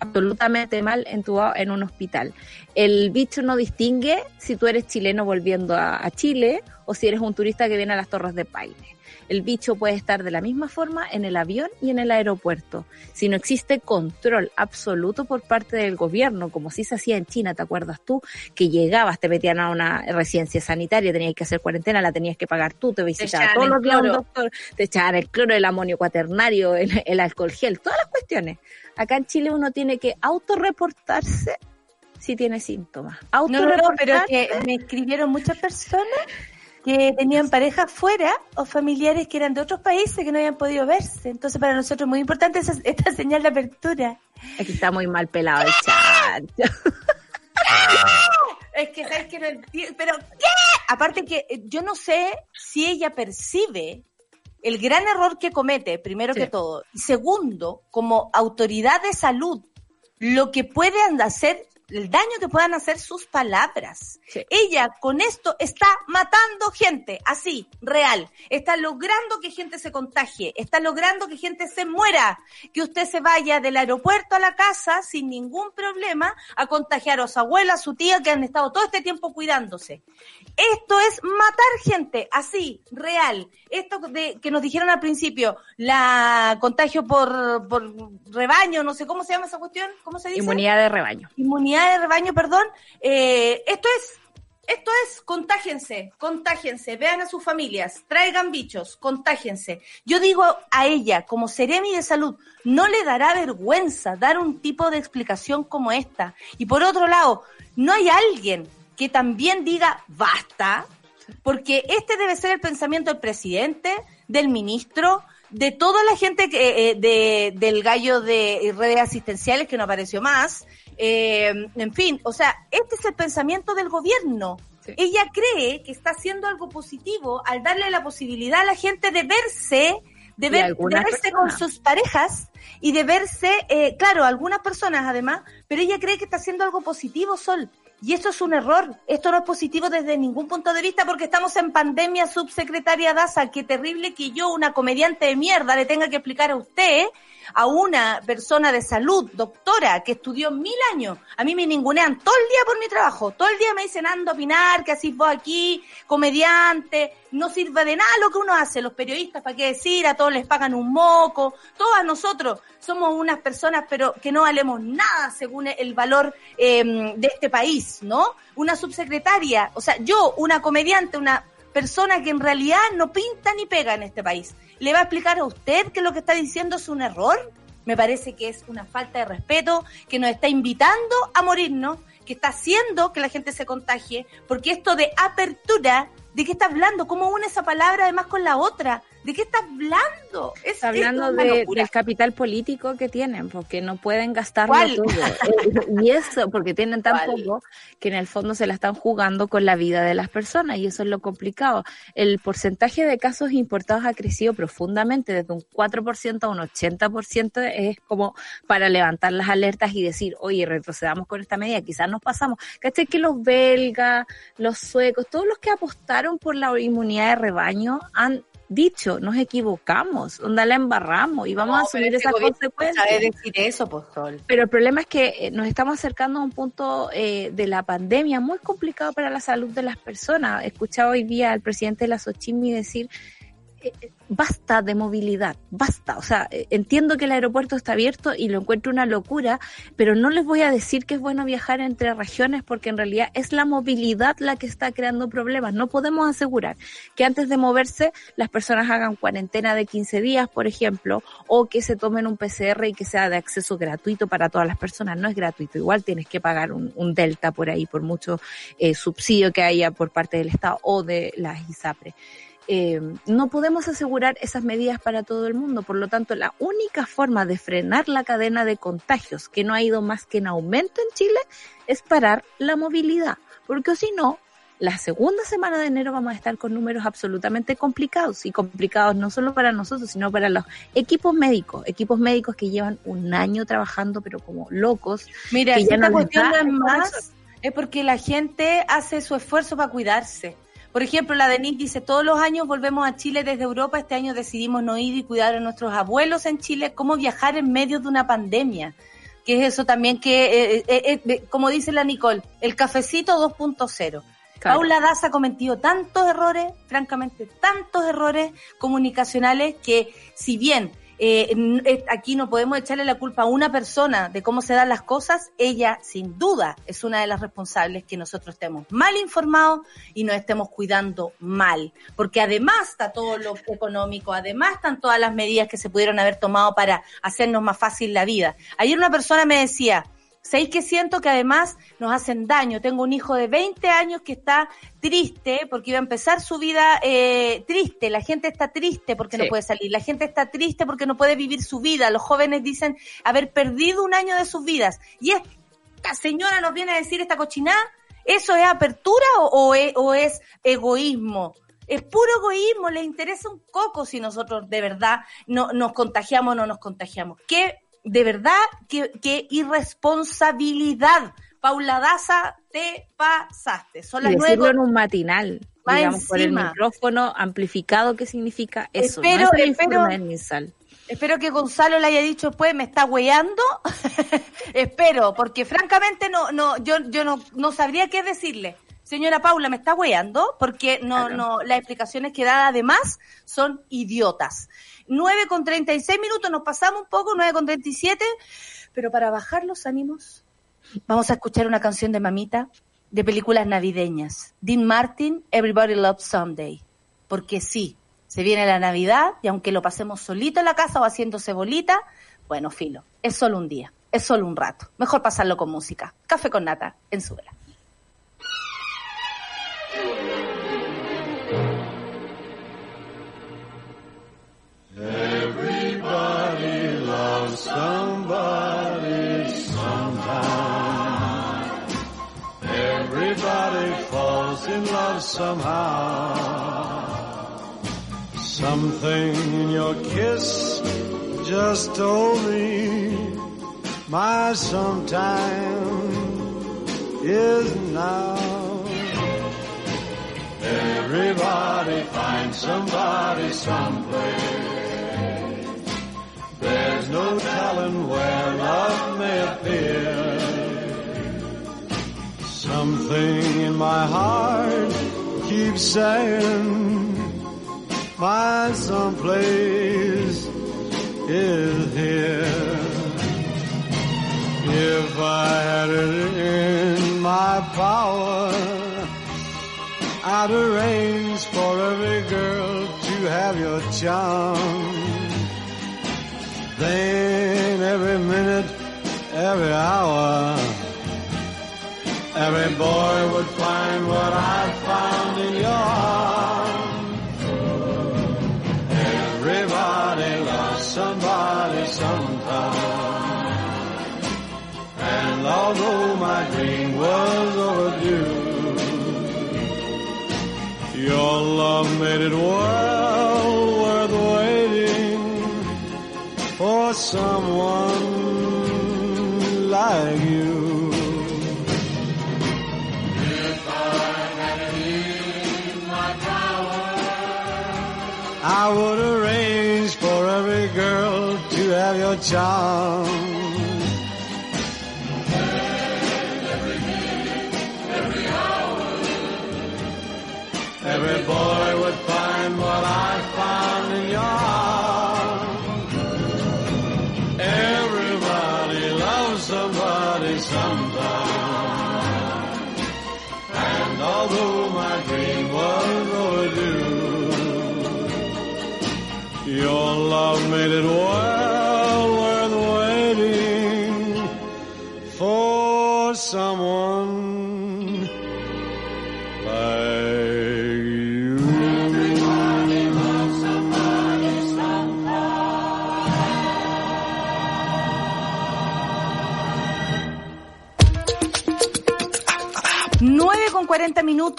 absolutamente mal en, tu, en un hospital. El bicho no distingue si tú eres chileno volviendo a, a Chile o si eres un turista que viene a las Torres de Paine. El bicho puede estar de la misma forma en el avión y en el aeropuerto. Si no existe control absoluto por parte del gobierno, como si se hacía en China, ¿te acuerdas tú? Que llegabas, te metían a una residencia sanitaria, tenías que hacer cuarentena, la tenías que pagar tú, te visitaba todos los días un doctor, te echaban el cloro, el amonio cuaternario, el, el alcohol gel, todas las cuestiones. Acá en Chile uno tiene que autorreportarse si tiene síntomas. No, no, no, pero que me escribieron muchas personas que tenían parejas fuera o familiares que eran de otros países que no habían podido verse. Entonces para nosotros es muy importante esa- esta señal de apertura. Aquí está muy mal pelado el chat. Es que sabes que no entiendo, pero ¿qué? Aparte que eh, yo no sé si ella percibe el gran error que comete, primero Sí. que todo, y segundo, como autoridad de salud, lo que pueden hacer, el daño que puedan hacer sus palabras. Sí. Ella con esto está matando gente, así, real. Está logrando que gente se contagie, está logrando que gente se muera, que usted se vaya del aeropuerto a la casa sin ningún problema a contagiar a su abuela, a su tía que han estado todo este tiempo cuidándose. Esto es matar gente, así, real. Esto de que nos dijeron al principio, la contagio por, por rebaño, no sé cómo se llama esa cuestión, ¿cómo se dice? Inmunidad de rebaño. inmunidad de rebaño, perdón, eh, esto es, esto es, contágense, contágense, vean a sus familias, traigan bichos, contágense. Yo digo a ella, como Seremi de Salud, no le dará vergüenza dar un tipo de explicación como esta. Y por otro lado, no hay alguien que también diga basta, porque este debe ser el pensamiento del presidente, del ministro, de toda la gente que, eh, de, del gallo de redes asistenciales que no apareció más. eh, en fin, o sea, este es el pensamiento del gobierno. Sí. Ella cree que está haciendo algo positivo al darle la posibilidad a la gente de verse, de, ver, verse con sus parejas y de verse, eh, claro, algunas personas además, pero ella cree que está haciendo algo positivo, Sol. Y esto es un error. Esto no es positivo desde ningún punto de vista porque estamos en pandemia, subsecretaria Daza. Qué terrible que yo, una comediante de mierda, le tenga que explicar a usted, a una persona de salud, doctora, que estudió mil años. A mí me ningunean todo el día por mi trabajo. Todo el día me dicen ando a opinar, que así vos aquí, comediante. No sirve de nada lo que uno hace. Los periodistas, ¿para qué decir? A todos les pagan un moco. Todas nosotros somos unas personas, pero que no valemos nada según el valor eh, de este país, ¿no? Una subsecretaria, o sea, yo, una comediante, una persona que en realidad no pinta ni pega en este país, ¿le va a explicar a usted que lo que está diciendo es un error? Me parece que es una falta de respeto, que nos está invitando a morirnos, que está haciendo que la gente se contagie, porque esto de apertura, ¿de qué está hablando? ¿Cómo une esa palabra además con la otra? ¿De qué está hablando? Es, Está hablando de- del capital político que tienen, porque no pueden gastarlo ¿Cuál? todo. Eh, y eso, porque tienen tan ¿Cuál? poco que en el fondo se la están jugando con la vida de las personas y eso es lo complicado. El porcentaje de casos importados ha crecido profundamente, desde un 4% a un 80%, es como para levantar las alertas y decir, oye, retrocedamos con esta medida, quizás nos pasamos. ¿Cachai? Que los belgas, los suecos, todos los que apostaron por la inmunidad de rebaño han dicho, nos equivocamos, onda la embarramos y vamos a No, asumir esas consecuencias. sabe decir eso. Pero el problema es que eh, nos estamos acercando a un punto eh, de la pandemia muy complicado para la salud de las personas. Escuchaba hoy día al presidente de la Sochimi decir, basta de movilidad, basta. O sea, eh, entiendo que el aeropuerto está abierto y lo encuentro una locura, pero no les voy a decir que es bueno viajar entre regiones porque en realidad es la movilidad la que está creando problemas. No podemos asegurar que antes de moverse las personas hagan cuarentena de 15 días, por ejemplo, o que se tomen un PCR y que sea de acceso gratuito para todas las personas. No es gratuito, igual tienes que pagar un, un delta por ahí, por mucho eh, subsidio que haya por parte del Estado o de las ISAPRE eh, no podemos asegurar esas medidas para todo el mundo. Por lo tanto, la única forma de frenar la cadena de contagios, que no ha ido más que en aumento en Chile, es parar la movilidad. Porque si no, la segunda semana de enero vamos a estar con números absolutamente complicados y complicados no solo para nosotros, sino para los equipos médicos, equipos médicos que llevan un año trabajando pero como locos. Mira, que esta no cuestión no es más, es porque la gente hace su esfuerzo para cuidarse. Por ejemplo, la Denise dice, todos los años volvemos a Chile desde Europa, este año decidimos no ir y cuidar a nuestros abuelos en Chile, cómo viajar en medio de una pandemia. Que es eso también que, eh, eh, eh, como dice la Nicole, el cafecito 2.0. Claro. Paula Daza ha cometido tantos errores, francamente, tantos errores comunicacionales que si bien eh, eh, aquí no podemos echarle la culpa a una persona de cómo se dan las cosas, ella sin duda es una de las responsables que nosotros estemos mal informados y nos estemos cuidando mal, porque además está todo lo económico, además están todas las medidas que se pudieron haber tomado para hacernos más fácil la vida. Ayer una persona me decía, ¿Sabéis que siento que además nos hacen daño? Tengo un hijo de 20 años que está triste porque iba a empezar su vida eh, triste. La gente está triste porque no puede salir. La gente está triste porque no puede vivir su vida. Los jóvenes dicen haber perdido un año de sus vidas. Y esta señora nos viene a decir esta cochinada. ¿Eso es apertura o, o es, o es egoísmo? Es puro egoísmo, le interesa un coco si nosotros de verdad no, nos contagiamos o no nos contagiamos. ¿Qué de verdad, qué, qué irresponsabilidad. Paula Daza, te pasaste. Son las Y decirlo nueve. en un matinal, Más digamos, por el micrófono amplificado, ¿qué significa eso? Espero- no es el espero- que Gonzalo le haya dicho pues me está hueando. Espero, porque francamente no, no, yo, yo no, no sabría qué decirle. Señora Paula, me está hueando, porque no, Claro. no, las explicaciones que da además son idiotas. 9 con 36 minutos, nos pasamos un poco, 9 con 37, pero para bajar los ánimos, vamos a escuchar una canción de mamita de películas navideñas. Dean Martin, Everybody Loves Someday. Porque sí, se viene la Navidad y aunque lo pasemos solito en la casa o haciéndose bolita, bueno, filo, es solo un día, es solo un rato. Mejor pasarlo con música. Café con nata en su vela. Everybody falls in love somehow. Something in your kiss just told me my sometime is now. Everybody finds somebody someplace. There's no telling where love may appear. Something in my heart keeps saying my someplace is here. If I had it in my power, I'd arrange for every girl to have your charm. Then every minute, every hour, Every boy would find what I found in your arms. Everybody loves somebody sometime. And although my dream was overdue, your love made it well someone like you. If I had in my power, I would arrange for every girl to have your charm. it what?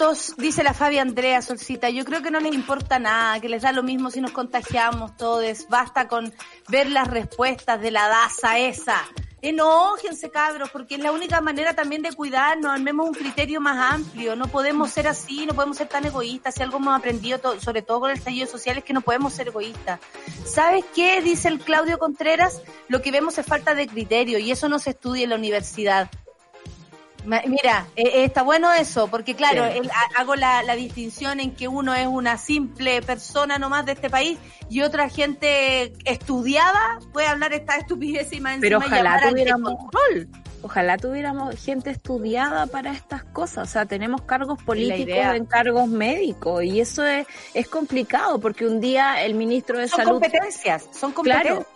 40 minutos, dice la Fabi Andrea Solcita. Yo creo que no les importa nada, que les da lo mismo si nos contagiamos todos. Basta con ver las respuestas de la DASA esa. Enójense, cabros, porque es la única manera también de cuidarnos. Armemos un criterio más amplio. No podemos ser así, no podemos ser tan egoístas. Si algo hemos aprendido, sobre todo con el estallido social, es que no podemos ser egoístas. ¿Sabes qué? Dice el Claudio Contreras. Lo que vemos es falta de criterio y eso no se estudia en la universidad. Mira, eh, eh, está bueno eso, porque claro, Sí. el- ha- hago la, la distinción en que uno es una simple persona nomás de este país y otra gente estudiada puede hablar esta estupidez y más Pero encima ojalá tuviéramos- descontrol. Ojalá tuviéramos gente estudiada para estas cosas. O sea, tenemos cargos políticos en cargos médicos y eso es, es complicado porque un día el ministro de Son Salud competencias, son competencias. Claro.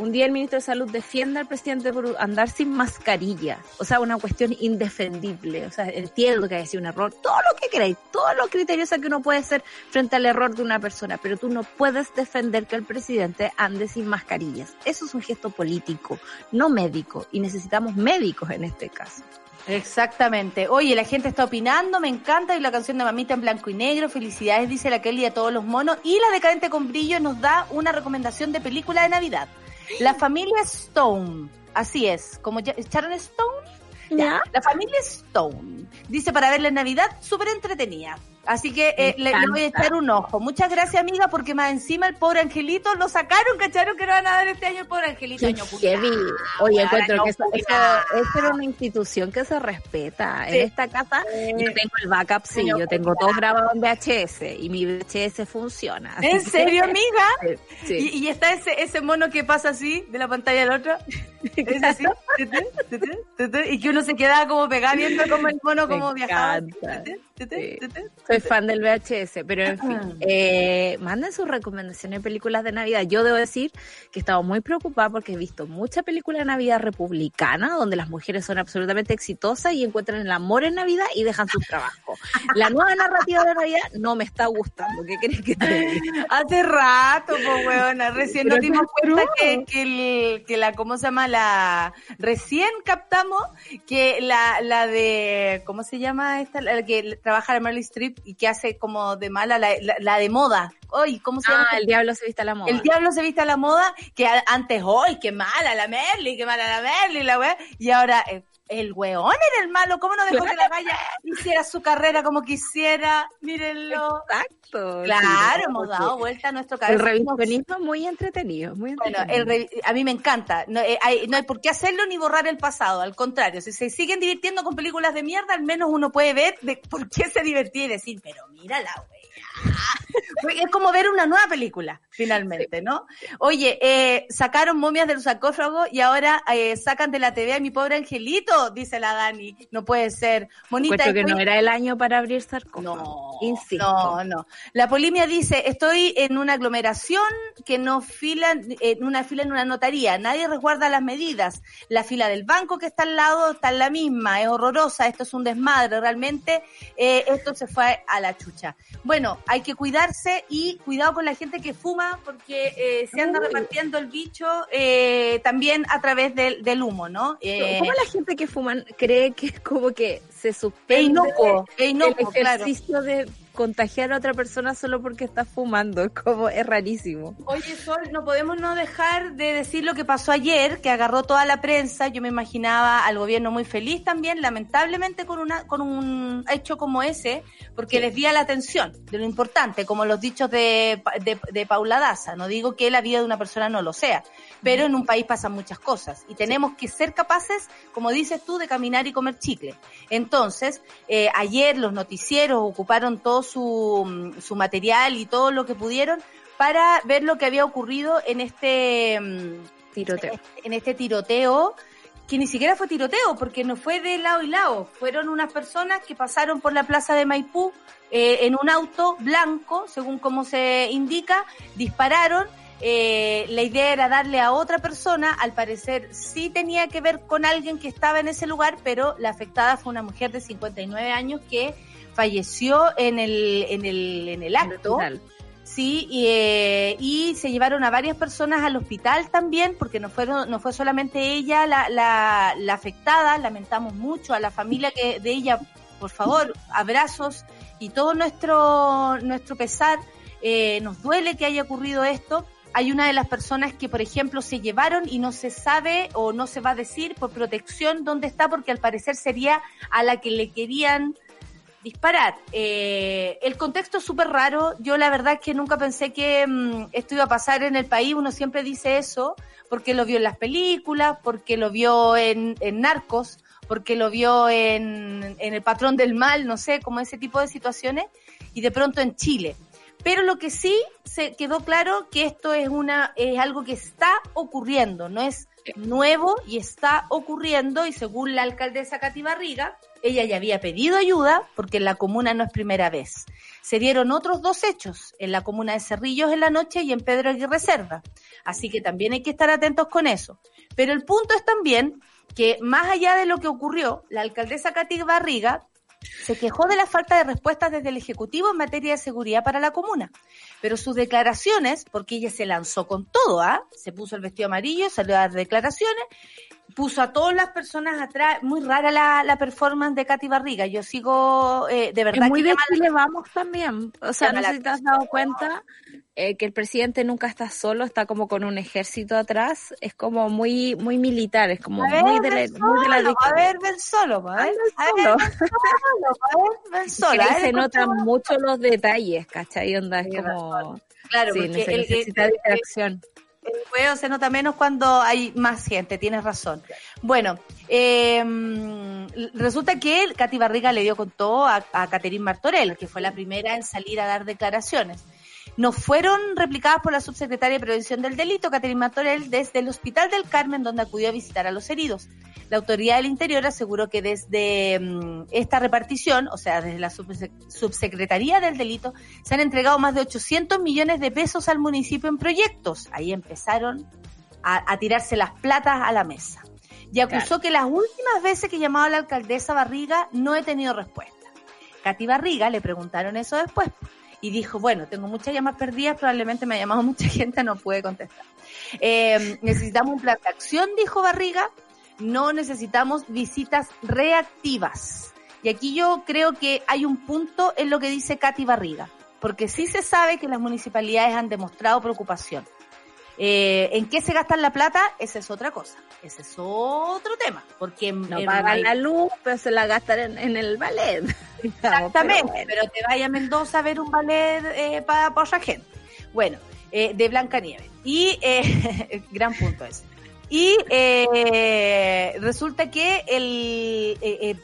Un día el ministro de Salud defiende al presidente por andar sin mascarilla. O sea, una cuestión indefendible. O sea, entiendo que haya sido un error. Todo lo que queráis, todos los criterios que uno puede ser frente al error de una persona. Pero tú no puedes defender que el presidente ande sin mascarillas. Eso es un gesto político, no médico. Y necesitamos médicos en este caso. Exactamente. Oye, la gente está opinando, me encanta, y la canción de Mamita en blanco y negro, felicidades, dice la Kelly a todos los monos, y la decadente con brillo nos da una recomendación de película de Navidad. La familia Stone, así es, como ya- Sharon Stone, Ya, La familia Stone. Dice para verla en Navidad, súper entretenida. Así que eh, le, le voy a echar un ojo. Muchas gracias, amiga, porque más encima el pobre angelito lo sacaron, cacharon que no van a dar este año el pobre angelito. Qué Año heavy. Oye, encuentro que eso, eso, era una institución que se respeta. Sí. En esta casa yo tengo el backup, sí, yo tengo todo grabado en VHS y mi VHS funciona. ¿En serio, amiga? Sí. Y, y está ese, ese mono que pasa así, de la pantalla al otro. Es así. Y que uno se queda como pegado viendo como el mono como viajaba. Sí. Soy fan del VHS, pero en fin, eh, manden sus recomendaciones de películas de Navidad. Yo debo decir que he estado muy preocupada porque he visto mucha película de Navidad republicana donde las mujeres son absolutamente exitosas y encuentran el amor en Navidad y dejan sus trabajos. La nueva narrativa de Navidad no me está gustando. ¿Qué crees que te diga? Hace rato, pues, weona. Recién nos dimos cuenta que, que, el- que la, ¿cómo se llama? La, recién captamos que la, la de, ¿cómo se llama esta? La que trabaja la Meryl Streep y que hace como de mala, la, la, la de moda. Oye, ¿cómo se llama? Ah, el diablo se viste a la moda. El diablo se viste a la moda, que antes, ¡ay, qué mala la Merly, qué mala la Merly, la weá! Y ahora, eh, el weón era el malo, ¿cómo no dejó que la galla hiciera su carrera como quisiera? Mírenlo. Exacto. Claro, Sí, hemos dado vuelta a nuestro El cabeza. revisionismo es muy entretenido, muy Bueno, entretenido. el re- a mí me encanta. No, eh, hay, no hay por qué hacerlo ni borrar el pasado. Al contrario, si se siguen divirtiendo con películas de mierda, al menos uno puede ver de por qué se divertía y decir, pero mira la. Es como ver una nueva película, finalmente, ¿no? Oye, eh, sacaron momias del sarcófago y ahora eh, sacan de la TV a mi pobre angelito, dice la Dani. No puede ser. Monita, Encuentro que no era el año para abrir sarcófago. no, Insisto. no, no. La polimia dice, estoy en una aglomeración que no fila, en una fila en una notaría, nadie resguarda las medidas. La fila del banco que está al lado está en la misma, es horrorosa, esto es un desmadre, realmente eh, esto se fue a la chucha. Bueno, hay que cuidarse y cuidado con la gente que fuma porque eh, se anda Uy. repartiendo el bicho eh, también a través del, del humo, ¿no? Eh, ¿Cómo la gente que fuman cree que es como que se suspende inocuo, el inocuo, claro. ejercicio de contagiar a otra persona solo porque está fumando? Es como, es rarísimo. Oye, Sol, no podemos no dejar de decir lo que pasó ayer, que agarró toda la prensa. Yo me imaginaba al gobierno muy feliz también, lamentablemente con una con un hecho como ese, porque desvía la atención de lo importante, como los dichos de, de, de Paula Daza. No digo que la vida de una persona no lo sea, pero en un país pasan muchas cosas y tenemos que ser capaces, como dices tú, de caminar y comer chicle. Entonces, eh, ayer los noticieros ocuparon todo su, su material y todo lo que pudieron para ver lo que había ocurrido en este mm, Tiroteo. en este tiroteo que ni siquiera fue tiroteo porque no fue de lado y lado fueron unas personas que pasaron por la plaza de Maipú eh, en un auto blanco según como se indica dispararon eh, la idea era darle a otra persona, al parecer sí tenía que ver con alguien que estaba en ese lugar, pero la afectada fue una mujer de 59 años que falleció en el, en el, en el acto. Sí, y, eh, y se llevaron a varias personas al hospital también, porque no fueron, no fue solamente ella la, la, la afectada, lamentamos mucho a la familia que de ella, por favor, abrazos y todo nuestro, nuestro pesar, eh, nos duele que haya ocurrido esto. Hay una de las personas que, por ejemplo, se llevaron y no se sabe o no se va a decir por protección dónde está, porque al parecer sería a la que le querían disparar. Eh, el contexto es súper raro. Yo la verdad es que nunca pensé que mm, esto iba a pasar en el país. Uno siempre dice eso porque lo vio en las películas, porque lo vio en, en Narcos, porque lo vio en, en El Patrón del Mal, no sé, como ese tipo de situaciones, y de pronto en Chile. Pero lo que sí se quedó claro que esto es una es algo que está ocurriendo, no es nuevo y está ocurriendo y según la alcaldesa Cati Barriga, ella ya había pedido ayuda porque en la comuna no es primera vez. Se dieron otros dos hechos en la comuna de Cerrillos en la noche y en Pedro Aguirre Cerda. Así que también hay que estar atentos con eso. Pero el punto es también que más allá de lo que ocurrió, la alcaldesa Cati Barriga se quejó de la falta de respuestas desde el Ejecutivo en materia de seguridad para la comuna. Pero sus declaraciones, porque ella se lanzó con todo, ¿ah? Se puso el vestido amarillo, salió a dar declaraciones, puso a todas las personas atrás. Muy rara la, la performance de Katy Barriga. Yo sigo, eh, de verdad. Es muy que de Chile vamos también. O sea, no sé si te has dado cuenta eh, que el presidente nunca está solo, está como con un ejército atrás. Es como muy muy militar, es como ver, muy de la, ven muy de la solo, a ver, ven solo, a ver, a ver, solo. ven solo, solo. se notan mucho los detalles, ¿cachai? Onda, es como... Claro, sí, porque se el- necesita el- distracción. El juego se nota menos cuando hay más gente, tienes razón. Bueno, eh, resulta que Katy Barriga le dio con todo a, a Caterine Martorell, que fue la primera en salir a dar declaraciones. No fueron replicadas por la subsecretaria de Prevención del Delito, Caterine Martorell, desde el Hospital del Carmen, donde acudió a visitar a los heridos. La autoridad del Interior aseguró que desde mm, esta repartición, o sea, desde la subse- subsecretaría del Delito, se han entregado más de 800 millones de pesos al municipio en proyectos. Ahí empezaron a, a tirarse las platas a la mesa. Y acusó que las últimas veces que llamaba a la alcaldesa Barriga no he tenido respuesta. Katy Barriga le preguntaron eso después y dijo, bueno, tengo muchas llamadas perdidas, probablemente me ha llamado mucha gente, no puede contestar. Eh, necesitamos un plan de acción, dijo Barriga, no necesitamos visitas reactivas. Y aquí yo creo que hay un punto en lo que dice Katy Barriga, porque sí se sabe que las municipalidades han demostrado preocupación. Eh, ¿En qué se gastan la plata? Esa es otra cosa. Ese es otro tema. Porque No pagan la luz, pero se la gastan en, en el ballet. Exactamente, Pero pero, te vaya a Mendoza a ver un ballet eh, para otra gente. Bueno, eh, de Blancanieves. Y, eh, gran punto ese. Y eh, resulta que el,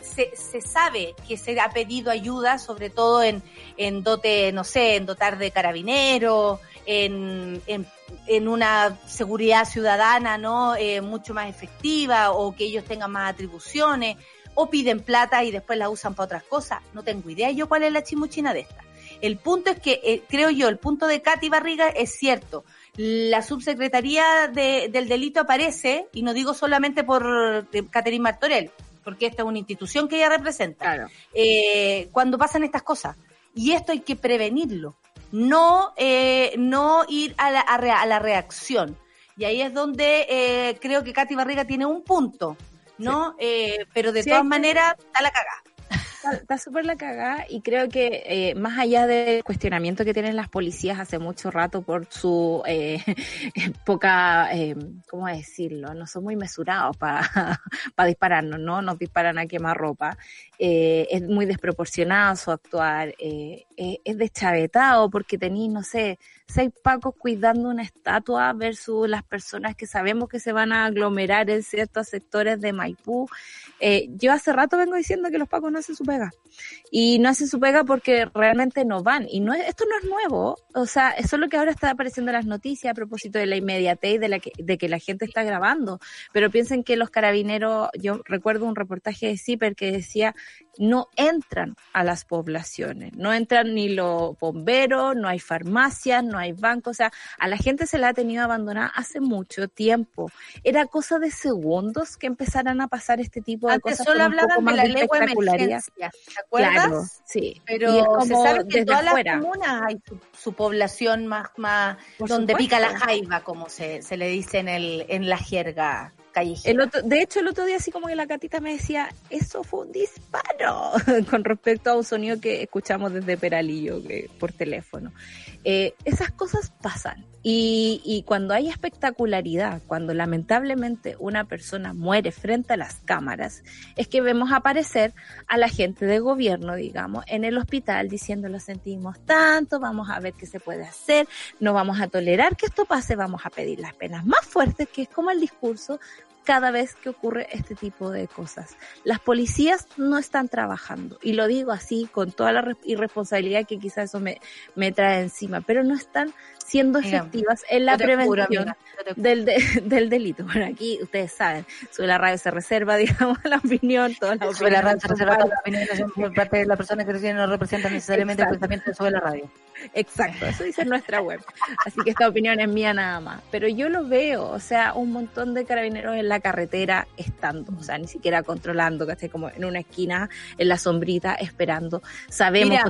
se, se sabe que se ha pedido ayuda, sobre todo en, en dote, no sé, en dotar de carabineros, en, en, en una seguridad ciudadana, ¿no? Eh, mucho más efectiva o que ellos tengan más atribuciones o piden plata y después la usan para otras cosas. No tengo idea yo cuál es la chimuchina de esta. El punto es que, eh, creo yo, el punto de Katy Barriga es cierto. La subsecretaría de- del delito aparece, y no digo solamente por eh, Caterine Martorell, porque esta es una institución que ella representa, Claro. eh, cuando pasan estas cosas. Y esto hay que prevenirlo, no, eh, no ir a la, a rea- a la reacción. Y ahí es donde eh, creo que Katy Barriga tiene un punto, ¿no? Eh, pero de Sí, todas maneras, está la cagada. Está- súper la cagada y creo que eh, más allá del cuestionamiento que tienen las policías hace mucho rato por su eh, poca, eh, ¿cómo decirlo? No son muy mesurados para dispararnos, ¿no? Nos disparan a quemarropa. Eh, es muy desproporcionado su actuar, eh, eh, es deschavetado porque tenéis, no sé, seis pacos cuidando una estatua versus las personas que sabemos que se van a aglomerar en ciertos sectores de Maipú. Eh, yo hace rato vengo diciendo que los pacos no hacen su pega. Y no hacen su pega porque realmente no van. Y no es, esto no es nuevo. O sea, es lo que ahora está apareciendo en las noticias a propósito de la inmediatez de, la que, de que la gente está grabando. Pero piensen que los carabineros, yo recuerdo un reportaje de CIPER que decía, no entran a las poblaciones. No entran ni los bomberos, no hay farmacias, no hay bancos. O sea, a la gente se la ha tenido abandonada hace mucho tiempo. Era cosa de segundos que empezaran a pasar este tipo de Antes cosas. solo hablaban de la de emergencia, ¿te acuerdas? Claro, sí. Pero Y es como se sabe que en todas afuera. las comunas hay su, su población más, más Por donde supuesto. pica la jaiba, como se, se le dice en, el, en la jerga El otro, de hecho, el otro día así como que la catita me decía, eso fue un disparo, con respecto a un sonido que escuchamos desde Peralillo por teléfono. Eh, esas cosas pasan. Y, y cuando hay espectacularidad, cuando lamentablemente una persona muere frente a las cámaras, es que vemos aparecer a la gente de gobierno, digamos, en el hospital diciendo lo sentimos tanto, vamos a ver qué se puede hacer, no vamos a tolerar que esto pase, vamos a pedir las penas más fuertes, que es como el discurso cada vez que ocurre este tipo de cosas. Las policías no están trabajando, y lo digo así con toda la re- irresponsabilidad que quizás eso me, me trae encima, pero no están siendo efectivas en la juro, prevención amiga, del, de- del delito. Bueno, aquí ustedes saben, sobre la radio se reserva, digamos, la opinión, todas las Sobre la radio se reserva las opiniones por parte de la persona que recién no representan necesariamente Exacto. el pensamiento sobre la radio. Exacto, eso dice nuestra web. Así que esta opinión es mía nada más. Pero yo lo veo, o sea, un montón de carabineros en la carretera estando, o sea, ni siquiera controlando, que esté como en una esquina, en la sombrita, esperando. Sabemos,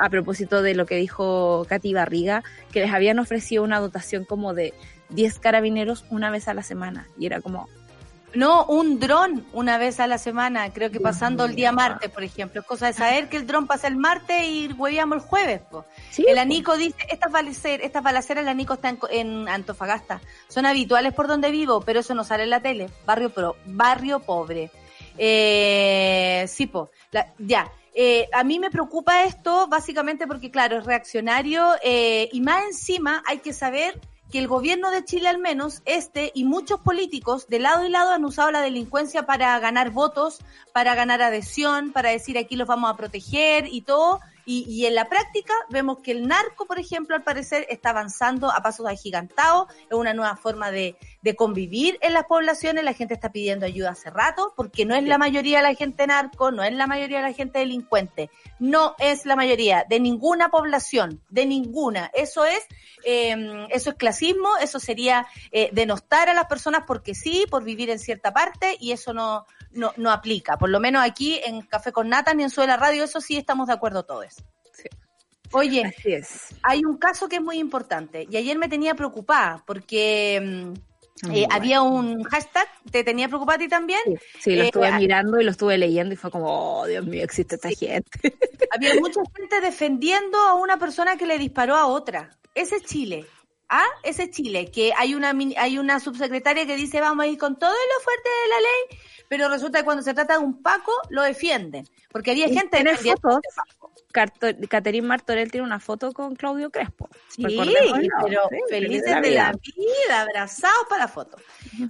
a propósito de lo que dijo Katy Barriga, que les habían ofrecido una dotación como de 10 carabineros una vez a la semana. Y era como, No, un dron una vez a la semana, creo que pasando el día martes, por ejemplo. Es cosa de saber que el dron pasa el martes y hueveamos el jueves. po. sí, El Anico dice, estas balaceras, estas balaceras, el Anico está en, en Antofagasta. Son habituales por donde vivo, pero eso no sale en la tele. Barrio pro, barrio pobre. Eh, sí, po, la- ya. Eh, a mí me preocupa esto básicamente porque, claro, es reaccionario eh, y más encima hay que saber que el gobierno de Chile al menos, este y muchos políticos de lado y lado han usado la delincuencia para ganar votos, para ganar adhesión, para decir aquí los vamos a proteger y todo. Y, y en la práctica vemos que el narco, por ejemplo, al parecer está avanzando a pasos agigantados, es una nueva forma de, de convivir en las poblaciones, la gente está pidiendo ayuda hace rato, porque no es la mayoría de la gente narco, no es la mayoría de la gente delincuente, no es la mayoría de ninguna población, de ninguna. Eso es, eh, eso es clasismo, eso sería eh, denostar a las personas porque sí, por vivir en cierta parte, y eso no, no, no aplica. Por lo menos aquí en Café con Nata ni en Suela Radio, eso sí estamos de acuerdo todos. Sí. Oye, así es. hay un caso que es muy importante y ayer me tenía preocupada porque mm, eh, Bueno. había un hashtag, ¿te tenía preocupada a ti también? Sí, sí, lo Eh, estuve a- mirando y lo estuve leyendo y fue como, oh, Dios mío, existe esta gente. Había mucha gente defendiendo a una persona que le disparó a otra. Ese es Chile. ¿Ah? Ese es Chile, que hay una hay una subsecretaria que dice vamos a ir con todo lo fuerte de la ley, pero resulta que cuando se trata de un Paco lo defienden, porque había gente defendiendo fotos. Caterín Martorell tiene una foto con Claudio Crespo. Sí, pero sí, felices de la vida, abrazados para la foto.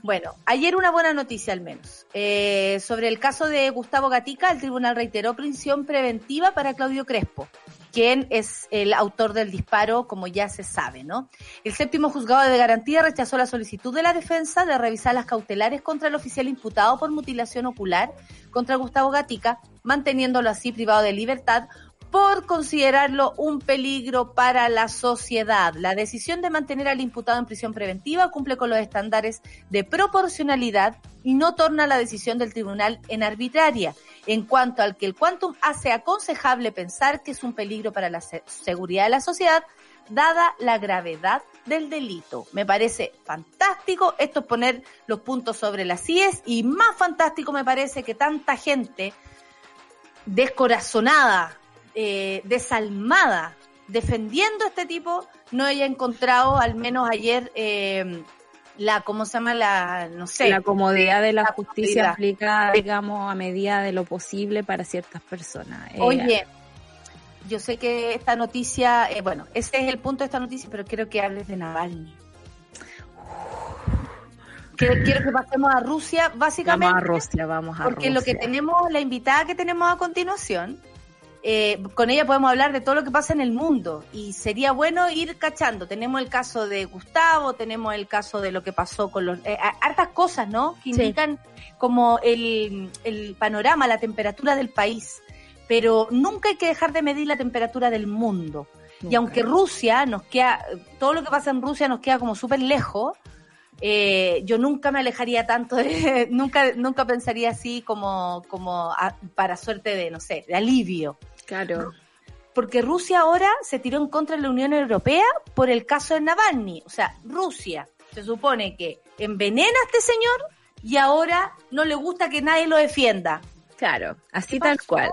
Bueno, ayer una buena noticia al menos. Eh, sobre el caso de Gustavo Gatica, el tribunal reiteró prisión preventiva para Claudio Crespo, quien es el autor del disparo, como ya se sabe, ¿no? El séptimo juzgado de garantía rechazó la solicitud de la defensa de revisar las cautelares contra el oficial imputado por mutilación ocular contra Gustavo Gatica, manteniéndolo así privado de libertad por considerarlo un peligro para la sociedad. La decisión de mantener al imputado en prisión preventiva cumple con los estándares de proporcionalidad y no torna la decisión del tribunal en arbitraria, en cuanto al que el quantum hace aconsejable pensar que es un peligro para la se- seguridad de la sociedad, dada la gravedad del delito. Me parece fantástico, esto es poner los puntos sobre las IES y más fantástico me parece que tanta gente descorazonada, eh, desalmada, defendiendo a este tipo, no haya encontrado, al menos ayer, eh, la, ¿cómo se llama? La, no sé. La comodidad de la, La justicia comodidad. aplicada, digamos, a medida de lo posible para ciertas personas. Eh, Oye, yo sé que esta noticia, eh, bueno, ese es el punto de esta noticia, pero quiero que hables de Navalny. que quiero que pasemos a Rusia, básicamente. Vamos a Rusia, vamos a Porque lo que tenemos, la invitada que tenemos a continuación, eh, con ella podemos hablar de todo lo que pasa en el mundo y sería bueno ir cachando. Tenemos el caso de Gustavo, tenemos el caso de lo que pasó con los... eh, hartas cosas, ¿no? Que Sí. indican como el, el panorama, la temperatura del país. Pero nunca hay que dejar de medir la temperatura del mundo. Y aunque Rusia nos queda, todo lo que pasa en Rusia nos queda como súper lejos, eh, yo nunca me alejaría tanto de, nunca, nunca pensaría así como, como a- para suerte de, no sé, de alivio. Claro. Porque Rusia ahora se tiró en contra de la Unión Europea por el caso de Navalny. O sea, Rusia se supone que envenena a este señor y ahora no le gusta que nadie lo defienda. Claro, así ¿Qué tal pasó? cual.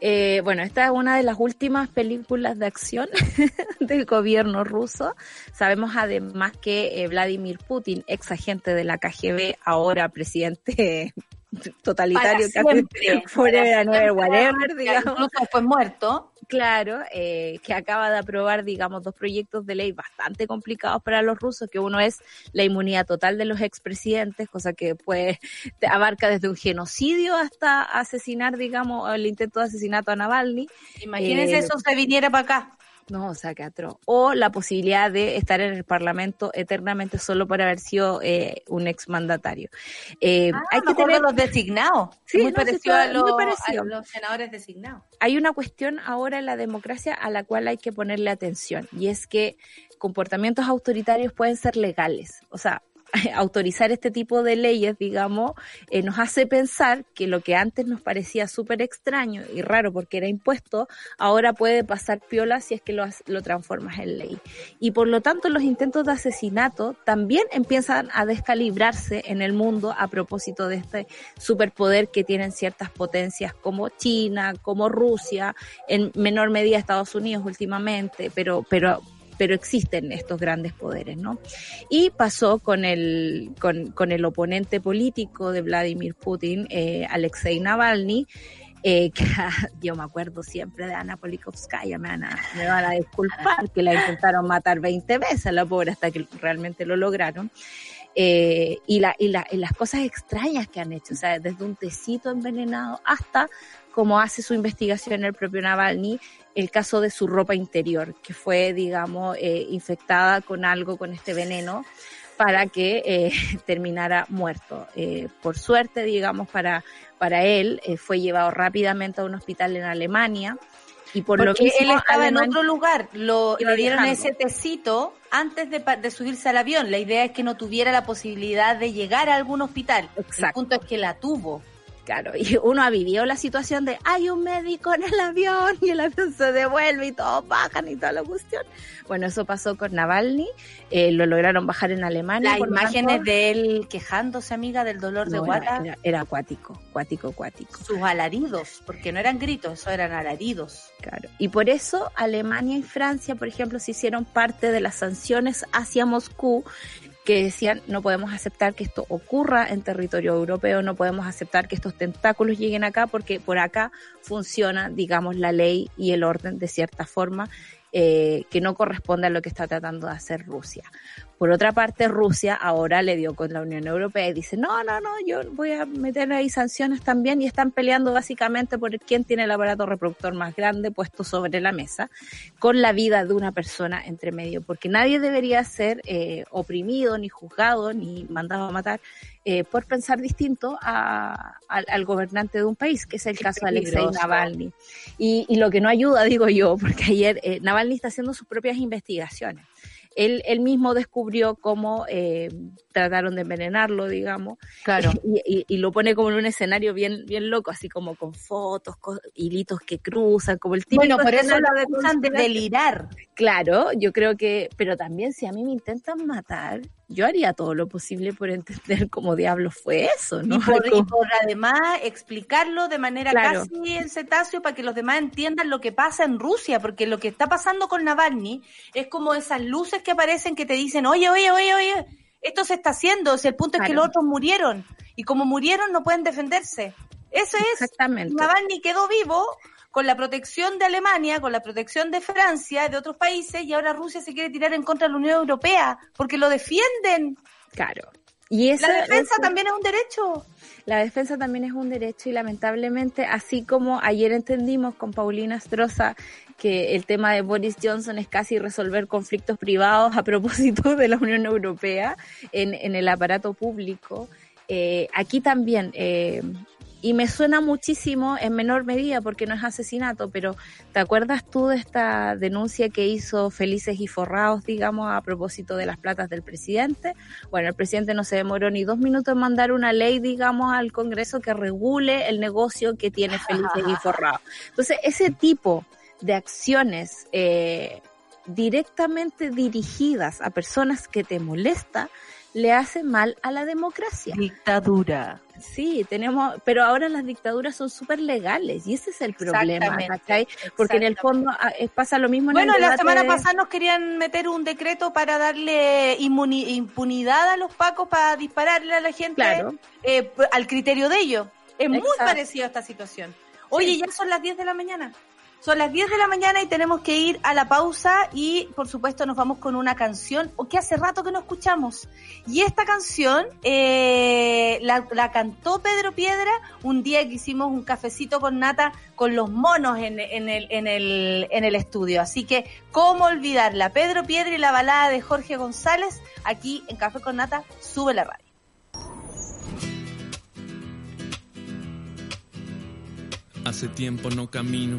Eh, bueno, esta es una de las últimas películas de acción del gobierno ruso. Sabemos además que eh, Vladimir Putin, ex agente de la KGB, ahora presidente totalitario, Para siempre, forever and ever, whatever, digamos. Incluso después muerto. Claro, eh, que acaba de aprobar, digamos, dos proyectos de ley bastante complicados para los rusos, que uno es la inmunidad total de los expresidentes, cosa que pues te abarca desde un genocidio hasta asesinar, digamos, el intento de asesinato a Navalny. Imagínense Eh, eso se viniera para acá. No, o sea, que atroz. O la posibilidad de estar en el Parlamento eternamente solo por haber sido eh, un exmandatario. Eh, Ah, hay que tener los designados. Sí, muy no, sí, parecido está a, los, muy parecido. a los senadores designados. hay una cuestión ahora en la democracia a la cual hay que ponerle atención y es que comportamientos autoritarios pueden ser legales. O sea, autorizar este tipo de leyes, digamos, eh, nos hace pensar que lo que antes nos parecía súper extraño y raro porque era impuesto, ahora puede pasar piola si es que lo, lo transformas en ley. Y por lo tanto los intentos de asesinato también empiezan a descalibrarse en el mundo a propósito de este superpoder que tienen ciertas potencias como China, como Rusia, en menor medida Estados Unidos últimamente, pero, pero pero existen estos grandes poderes, ¿no? Y pasó con el, con, con el oponente político de Vladimir Putin, eh, Alexei Navalny, eh, que yo me acuerdo siempre de Ana Polikovskaya, me van, a, me van a disculpar, que la intentaron matar 20 veces la pobre hasta que realmente lo lograron. Eh, y, la, y, la, y las cosas extrañas que han hecho, o sea, desde un tecito envenenado hasta como hace su investigación el propio Navalny, el caso de su ropa interior, que fue, digamos, eh, infectada con algo, con este veneno, para que eh, terminara muerto. Eh, por suerte, digamos, para, para él, eh, fue llevado rápidamente a un hospital en Alemania. Y por lo mismo, él estaba en otro lugar, lo, le dieron ese tecito antes de, de subirse al avión. La idea es que no tuviera la posibilidad de llegar a algún hospital. El Exacto. punto es que la tuvo. Claro, y uno ha vivido la situación de hay un médico en el avión y el avión se devuelve y todos bajan y toda la cuestión. Bueno, eso pasó con Navalny, eh, lo lograron bajar en Alemania. Las imágenes tanto, de él quejándose, amiga, del dolor de guata, era, era, era acuático, acuático, acuático. sus alaridos, porque no eran gritos, eso eran alaridos. Claro. Y por eso Alemania y Francia, por ejemplo, se hicieron parte de las sanciones hacia Moscú que decían no podemos aceptar que esto ocurra en territorio europeo, no podemos aceptar que estos tentáculos lleguen acá porque por acá funciona, digamos, la ley y el orden de cierta forma eh, que no corresponde a lo que está tratando de hacer Rusia. Por otra parte, Rusia ahora le dio con la Unión Europea y dice, no, no, no, yo voy a meter ahí sanciones también y están peleando básicamente por quién tiene el aparato reproductor más grande puesto sobre la mesa, con la vida de una persona entre medio, porque nadie debería ser eh, oprimido, ni juzgado, ni mandado a matar eh, por pensar distinto a- al, al gobernante de un país, que es el Qué caso de Alexei. Navalny. Y, y lo que no ayuda, digo yo, porque ayer eh, Navalny está haciendo sus propias investigaciones. Él, él mismo descubrió cómo eh, trataron de envenenarlo, digamos, Claro. y, y- y lo pone como en un escenario bien, bien loco, así como con fotos, hilitos que cruzan, como el típico Bueno, por eso lo de acusan de delirar. Claro, yo creo que, pero también si a mí me intentan matar, yo haría todo lo posible por entender cómo diablo fue eso, ¿no? Y por, y por además explicarlo de manera Claro. casi en cetáceo para que los demás entiendan lo que pasa en Rusia, porque lo que está pasando con Navalny es como esas luces que aparecen que te dicen, oye, oye, oye, oye, esto se está haciendo, o sea, el punto es que los otros murieron, y como murieron no pueden defenderse. Eso es. Navalny quedó vivo con la protección de Alemania, con la protección de Francia, de otros países, y ahora Rusia se quiere tirar en contra de la Unión Europea, porque lo defienden. Claro, Y eso, La defensa también es un derecho. la defensa también es un derecho y lamentablemente, así como ayer entendimos con Paulina Stroza que el tema de Boris Johnson es casi resolver conflictos privados a propósito de la Unión Europea en, en el aparato público, eh, aquí también, eh, y me suena muchísimo en menor medida porque no es asesinato, pero ¿te acuerdas tú de esta denuncia que hizo Felices y Forrados, digamos, a propósito de las platas del presidente? Bueno, el presidente no se demoró ni dos minutos en mandar una ley, digamos, al Congreso que regule el negocio que tiene Felices y Forrados. Entonces, ese tipo de acciones eh, directamente dirigidas a personas que te molesta, le hace mal a la democracia. Dictadura. Sí, tenemos, pero ahora las dictaduras son súper legales y ese es el problema. Porque en el fondo ah, eh, pasa lo mismo en Bueno, el la semana de- pasada nos querían meter un decreto para darle impunidad a los pacos para dispararle a la gente Claro. eh, al criterio de ellos. Es muy parecido a esta situación. Oye, ya son las 10 de la mañana. Son las 10 de la mañana y tenemos que ir a la pausa y por supuesto nos vamos con una canción o que hace rato que no escuchamos. Y esta canción eh, la, la cantó Pedro Piedra un día que hicimos un cafecito con nata con los monos en, en el, en, el, en el estudio. Así que, ¿cómo olvidarla? Pedro Piedra y la balada de Jorge González aquí en Café con Nata, sube la radio. Hace tiempo no camino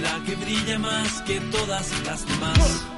la que brilla más que todas las demás.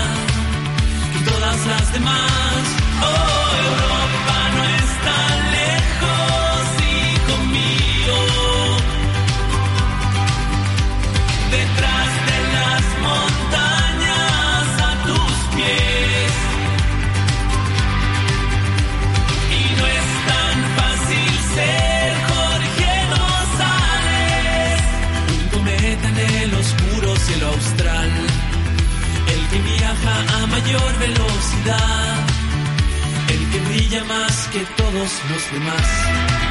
las demás. Oh, Europa no es tan lejos, hijo mío. Detrás de las montañas a tus pies. Y no es tan fácil ser Jorge González. Un cometa en el oscuro cielo austral el que viaja a mayor velocidad, el que brilla más que todos los demás.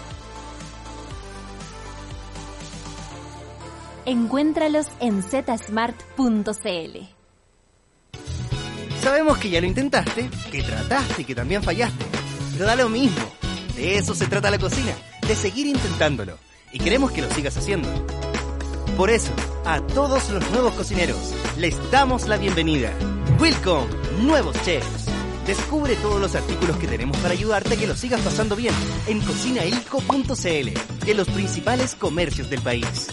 Encuéntralos en zsmart.cl. Sabemos que ya lo intentaste, que trataste y que también fallaste. Pero da lo mismo. De eso se trata la cocina, de seguir intentándolo. Y queremos que lo sigas haciendo. Por eso, a todos los nuevos cocineros, les damos la bienvenida. Welcome, nuevos chefs. Descubre todos los artículos que tenemos para ayudarte a que lo sigas pasando bien en cocinailco.cl, en los principales comercios del país.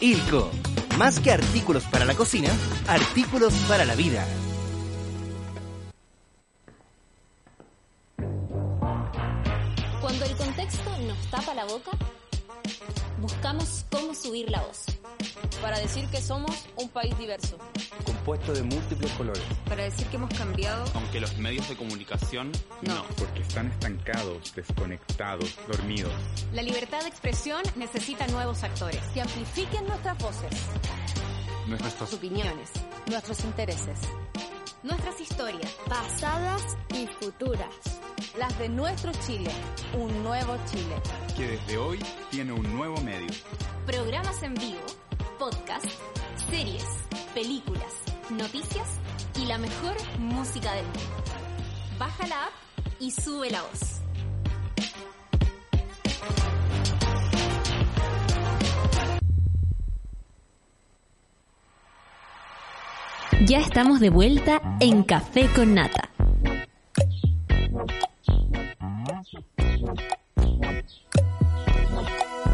Ilco, más que artículos para la cocina, artículos para la vida. Cuando el contexto nos tapa la boca, buscamos cómo subir la voz. para decir que somos un país diverso. Compuesto de múltiples colores. Para decir que hemos cambiado. Aunque los medios de comunicación no. Porque están estancados, desconectados, dormidos. La libertad de expresión necesita nuevos actores. Que amplifiquen nuestras voces. Nuestras opiniones, nuestros intereses, nuestras historias, pasadas y futuras. Las de nuestro Chile, un nuevo Chile. Que desde hoy tiene un nuevo medio. Programas en vivo, podcast, series, películas, noticias y la mejor música del mundo. Baja la app y sube la voz. Ya estamos de vuelta en Café con Nata.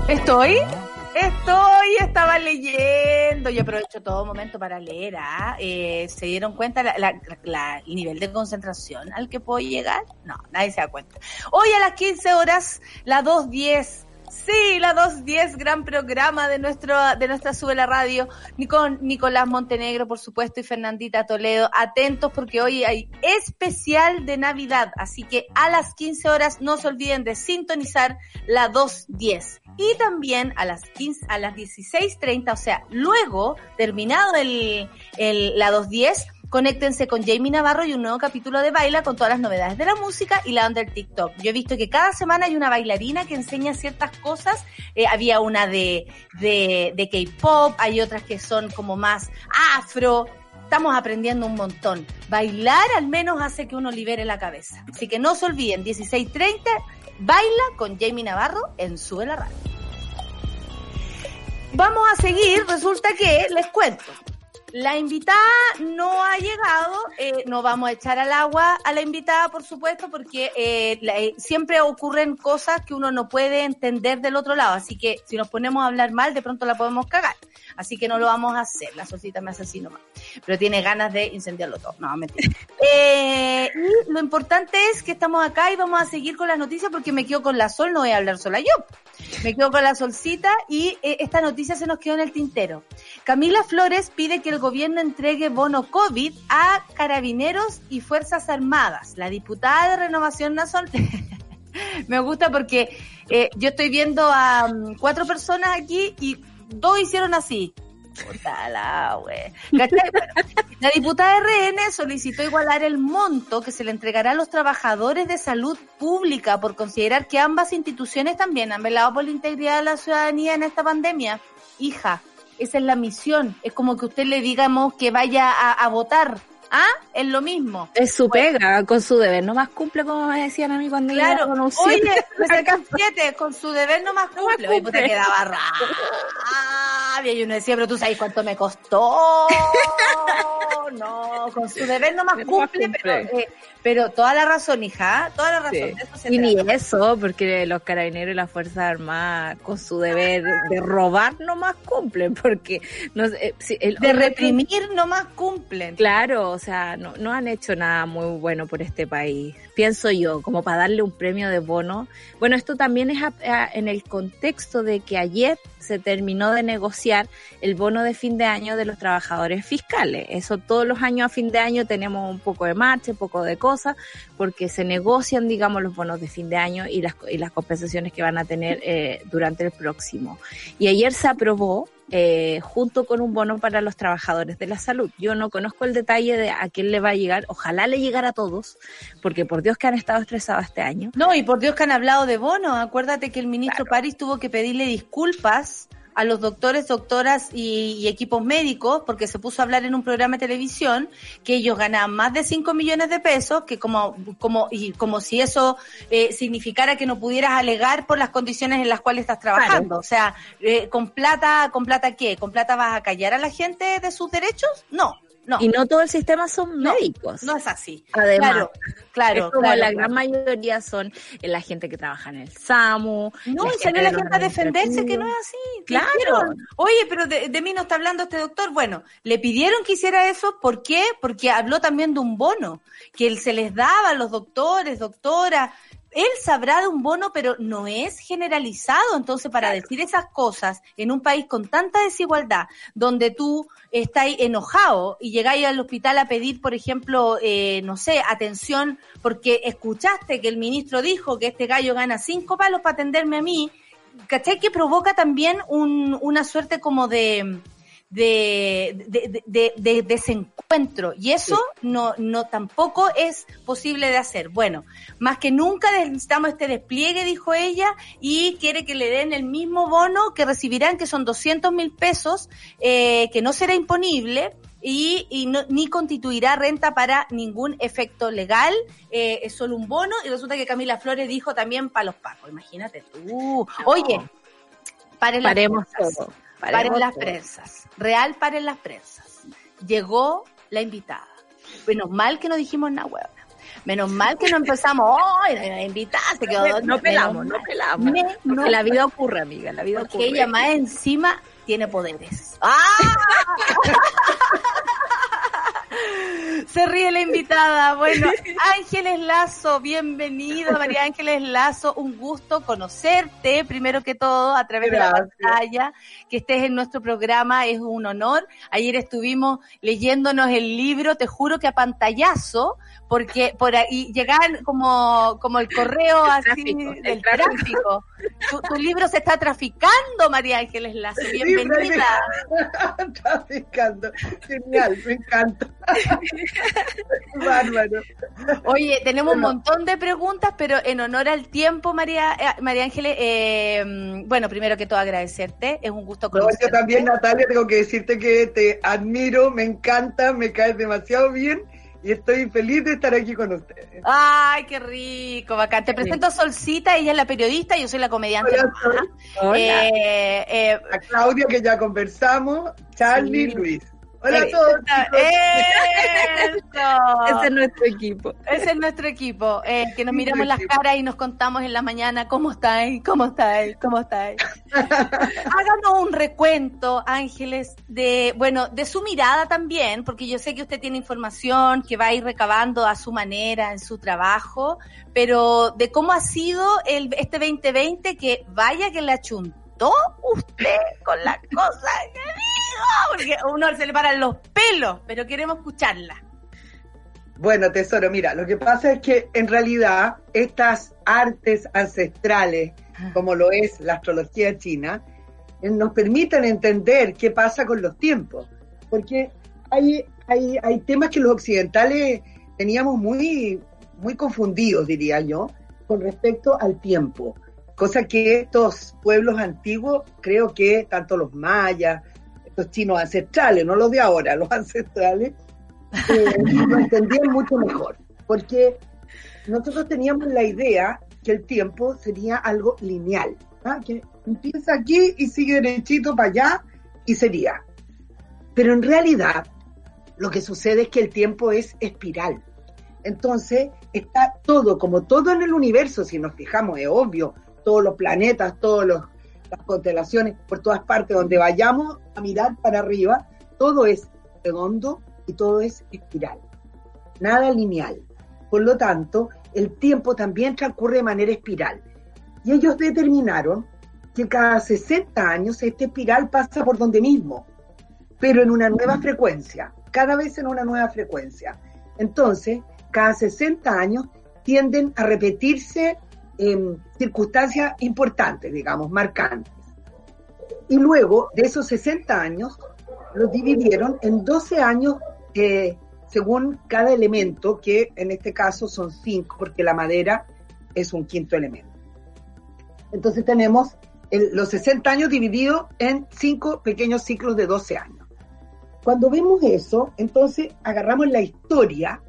Estoy, estoy, estaba leyendo y aprovecho todo momento para leer. ¿ah? Eh, ¿Se dieron cuenta la- el nivel de concentración al que puedo llegar? No, nadie se da cuenta. Hoy a las 15 horas, la 2.10. Sí, la 2.10, gran programa de nuestro de nuestra Sube la Radio, Nicolás Montenegro, por supuesto, y Fernandita Toledo. Atentos porque hoy hay especial de Navidad, así que a las 15 horas no se olviden de sintonizar la 2.10. Y también a las 15, a las 16.30, o sea, luego, terminado el, el, la 2.10, conéctense con Jamie Navarro y un nuevo capítulo de Baila con todas las novedades de la música y la under TikTok. Yo he visto que cada semana hay una bailarina que enseña ciertas cosas. Eh, había una de, de, de K-pop, hay otras que son como más afro. Estamos aprendiendo un montón. Bailar al menos hace que uno libere la cabeza. Así que no se olviden, 16.30, baila con Jamie Navarro en Sube la Radio. Vamos a seguir, resulta que les cuento. La invitada no ha llegado, eh, no vamos a echar al agua a la invitada, por supuesto, porque eh, eh, siempre ocurren cosas que uno no puede entender del otro lado, así que si nos ponemos a hablar mal, de pronto la podemos cagar. Así que no lo vamos a hacer, la solcita me hace así nomás. Pero tiene ganas de incendiarlo todo, no, mentira. Eh, y lo importante es que estamos acá y vamos a seguir con las noticias porque me quedo con la sol, no voy a hablar sola yo. Me quedo con la solcita y eh, esta noticia se nos quedó en el tintero. Camila Flores pide que el gobierno entregue bono COVID a carabineros y Fuerzas Armadas. La diputada de Renovación Nacional... Me gusta porque eh, yo estoy viendo a mm, cuatro personas aquí y dos hicieron así. Puta la wea. ¿Cachai? Bueno, la diputada RN solicitó igualar el monto que se le entregará a los trabajadores de salud pública por considerar que ambas instituciones también han velado por la integridad de la ciudadanía en esta pandemia. Hija, esa es la misión. Es como que usted le digamos que vaya a votar. ¿Ah? Es lo mismo. Es su pega, con su deber. No más cumple como me decían a mí cuando Claro, con un oye, siete. me sacan siete, con su deber no más cumple. Oye, quedaba rabia. Y uno decía, pero tú sabes cuánto me costó. no, con su deber nomás Nomás cumple, cumple. Pero, eh, pero toda la razón, hija, toda la razón. Sí. de eso se Y ni eso, porque los carabineros y las Fuerzas Armadas, con su deber de robar, nomás cumplen, porque no sé, eh, si el- De reprimir nomás cumplen. Claro, o sea, no, no han hecho nada muy bueno por este país, pienso yo, como para darle un premio de bono. Bueno, esto también es a- a- en el contexto de que ayer se terminó de negociar el bono de fin de año de los trabajadores fiscales. Eso todos los años a fin de año tenemos un poco de marcha, un poco de cosas, porque se negocian, digamos, los bonos de fin de año y las, y las compensaciones que van a tener eh, durante el próximo. Y ayer se aprobó eh, junto con un bono para los trabajadores de la salud. Yo no conozco el detalle de a quién le va a llegar, ojalá le llegara a todos, porque por Dios que han estado estresados este año. No, y por Dios que han hablado de bono. Acuérdate que el ministro París tuvo que pedirle disculpas a los doctores, doctoras y, y equipos médicos, porque se puso a hablar en un programa de televisión que ellos ganaban más de 5 millones de pesos, que como, como, y como si eso eh, significara que no pudieras alegar por las condiciones en las cuales estás trabajando. O sea, eh, con plata, ¿con plata qué? ¿Con plata vas a callar a la gente de sus derechos? No, no. Y no todo el sistema son médicos. No es así. Además, Claro, claro, es como claro, la claro. gran mayoría son eh, la gente que trabaja en el SAMU. No, y salió la gente a defenderse que no es así. ¿Qué Claro. Oye, pero de, de mí no está hablando este doctor. Bueno, le pidieron que hiciera eso. ¿Por qué? Porque habló también de un bono que él se les daba a los doctores, doctoras. Él sabrá de un bono, pero no es generalizado. Entonces, para decir esas cosas en un país con tanta desigualdad, donde tú estás enojado y llegáis al hospital a pedir, por ejemplo, eh, no sé, atención, porque escuchaste que el ministro dijo que este gallo gana cinco palos para atenderme a mí, ¿cachai? Que provoca también un, una suerte como de, de, de, de- de desencuentro. Y eso no, no tampoco es posible de hacer. Bueno, más que nunca necesitamos este despliegue, dijo ella, y quiere que le den el mismo bono que recibirán, que son 200 mil pesos, eh, que no será imponible. Y, y no- ni constituirá renta para ningún efecto legal, eh, es solo un bono, y resulta que Camila Flores dijo también para los pacos, imagínate tú. Oye, paren las Paremos todo. Paren paremos las prensas. Real paren las prensas. Llegó la invitada. Menos mal que no dijimos nada, huevona. Menos mal que no empezamos, ¡ay, la invitada se quedó No, no pelamos, no pelamos. Me- Porque la vida ocurre, amiga, la vida porque ocurre. ella más encima tiene poderes. ¡Ah! Se ríe la invitada. Bueno, Ángeles Lazo, bienvenida, María Ángeles Lazo. Un gusto conocerte, primero que todo, a través de la pantalla. Que estés en nuestro programa es un honor. Ayer estuvimos leyéndonos el libro, te juro que a pantallazo, porque por ahí llegaban como, como el correo así tráfico, el del tráfico. tráfico. Tu, tu libro se está traficando, María Ángeles Lazo. Bienvenida. Traficando. Genial, me encanta. Bárbaro. Oye, tenemos un montón de preguntas, pero en honor al tiempo, María, eh, María Ángeles, eh, bueno, primero que todo agradecerte, es un gusto No, conocerte. yo también, Natalia, tengo que decirte que te admiro, me encanta, me caes demasiado bien y estoy feliz de estar aquí con ustedes. Ay, qué rico, bacán. Te presento a Solcita, ella es la periodista, yo soy la comediante. Hola. Hola. Eh, eh, A Claudia, que ya conversamos, Charlie, Sí. Luis. Hola a todos. Ese es nuestro equipo. Ese es nuestro equipo, eh, que nos miramos las caras y nos contamos en la mañana cómo estáis, cómo estáis, cómo estáis. Háganos un recuento, Ángeles, de, bueno, de su mirada también, porque yo sé que usted tiene información que va a ir recabando a su manera en su trabajo, pero de cómo ha sido el, este 2020 que vaya que la chuntó usted con la cosa que digo, porque a uno se le paran los pelos, pero queremos escucharla. Bueno, tesoro, mira, lo que pasa es que en realidad estas artes ancestrales, como lo es la astrología china, eh, nos permiten entender qué pasa con los tiempos. Porque hay, hay, hay temas que los occidentales teníamos muy, muy confundidos, diría yo, con respecto al tiempo. Cosa que estos pueblos antiguos, creo que tanto los mayas, estos chinos ancestrales, no los de ahora, los ancestrales, eh, lo entendían mucho mejor, porque nosotros teníamos la idea que el tiempo sería algo lineal, ¿ah? que empieza aquí y sigue derechito para allá y sería. Pero en realidad, Lo que sucede es que el tiempo es espiral. Entonces, está todo, como todo en el universo, si nos fijamos, es obvio, todos los planetas, todas constelaciones, por todas partes, donde vayamos a mirar para arriba, todo es redondo y todo es espiral, nada lineal. Por lo tanto, el tiempo también transcurre de manera espiral. Y ellos determinaron que cada 60 años este espiral pasa por donde mismo, pero en una nueva frecuencia, cada vez en una nueva frecuencia. Entonces, cada 60 años tienden a repetirse en circunstancias importantes, digamos, marcantes. Y luego de esos 60 años, los dividieron en 12 años eh, según cada elemento, que en este caso son 5, porque la madera es un quinto elemento. Entonces tenemos los 60 años divididos en 5 pequeños ciclos de 12 años. Cuando vemos eso, entonces agarramos la historia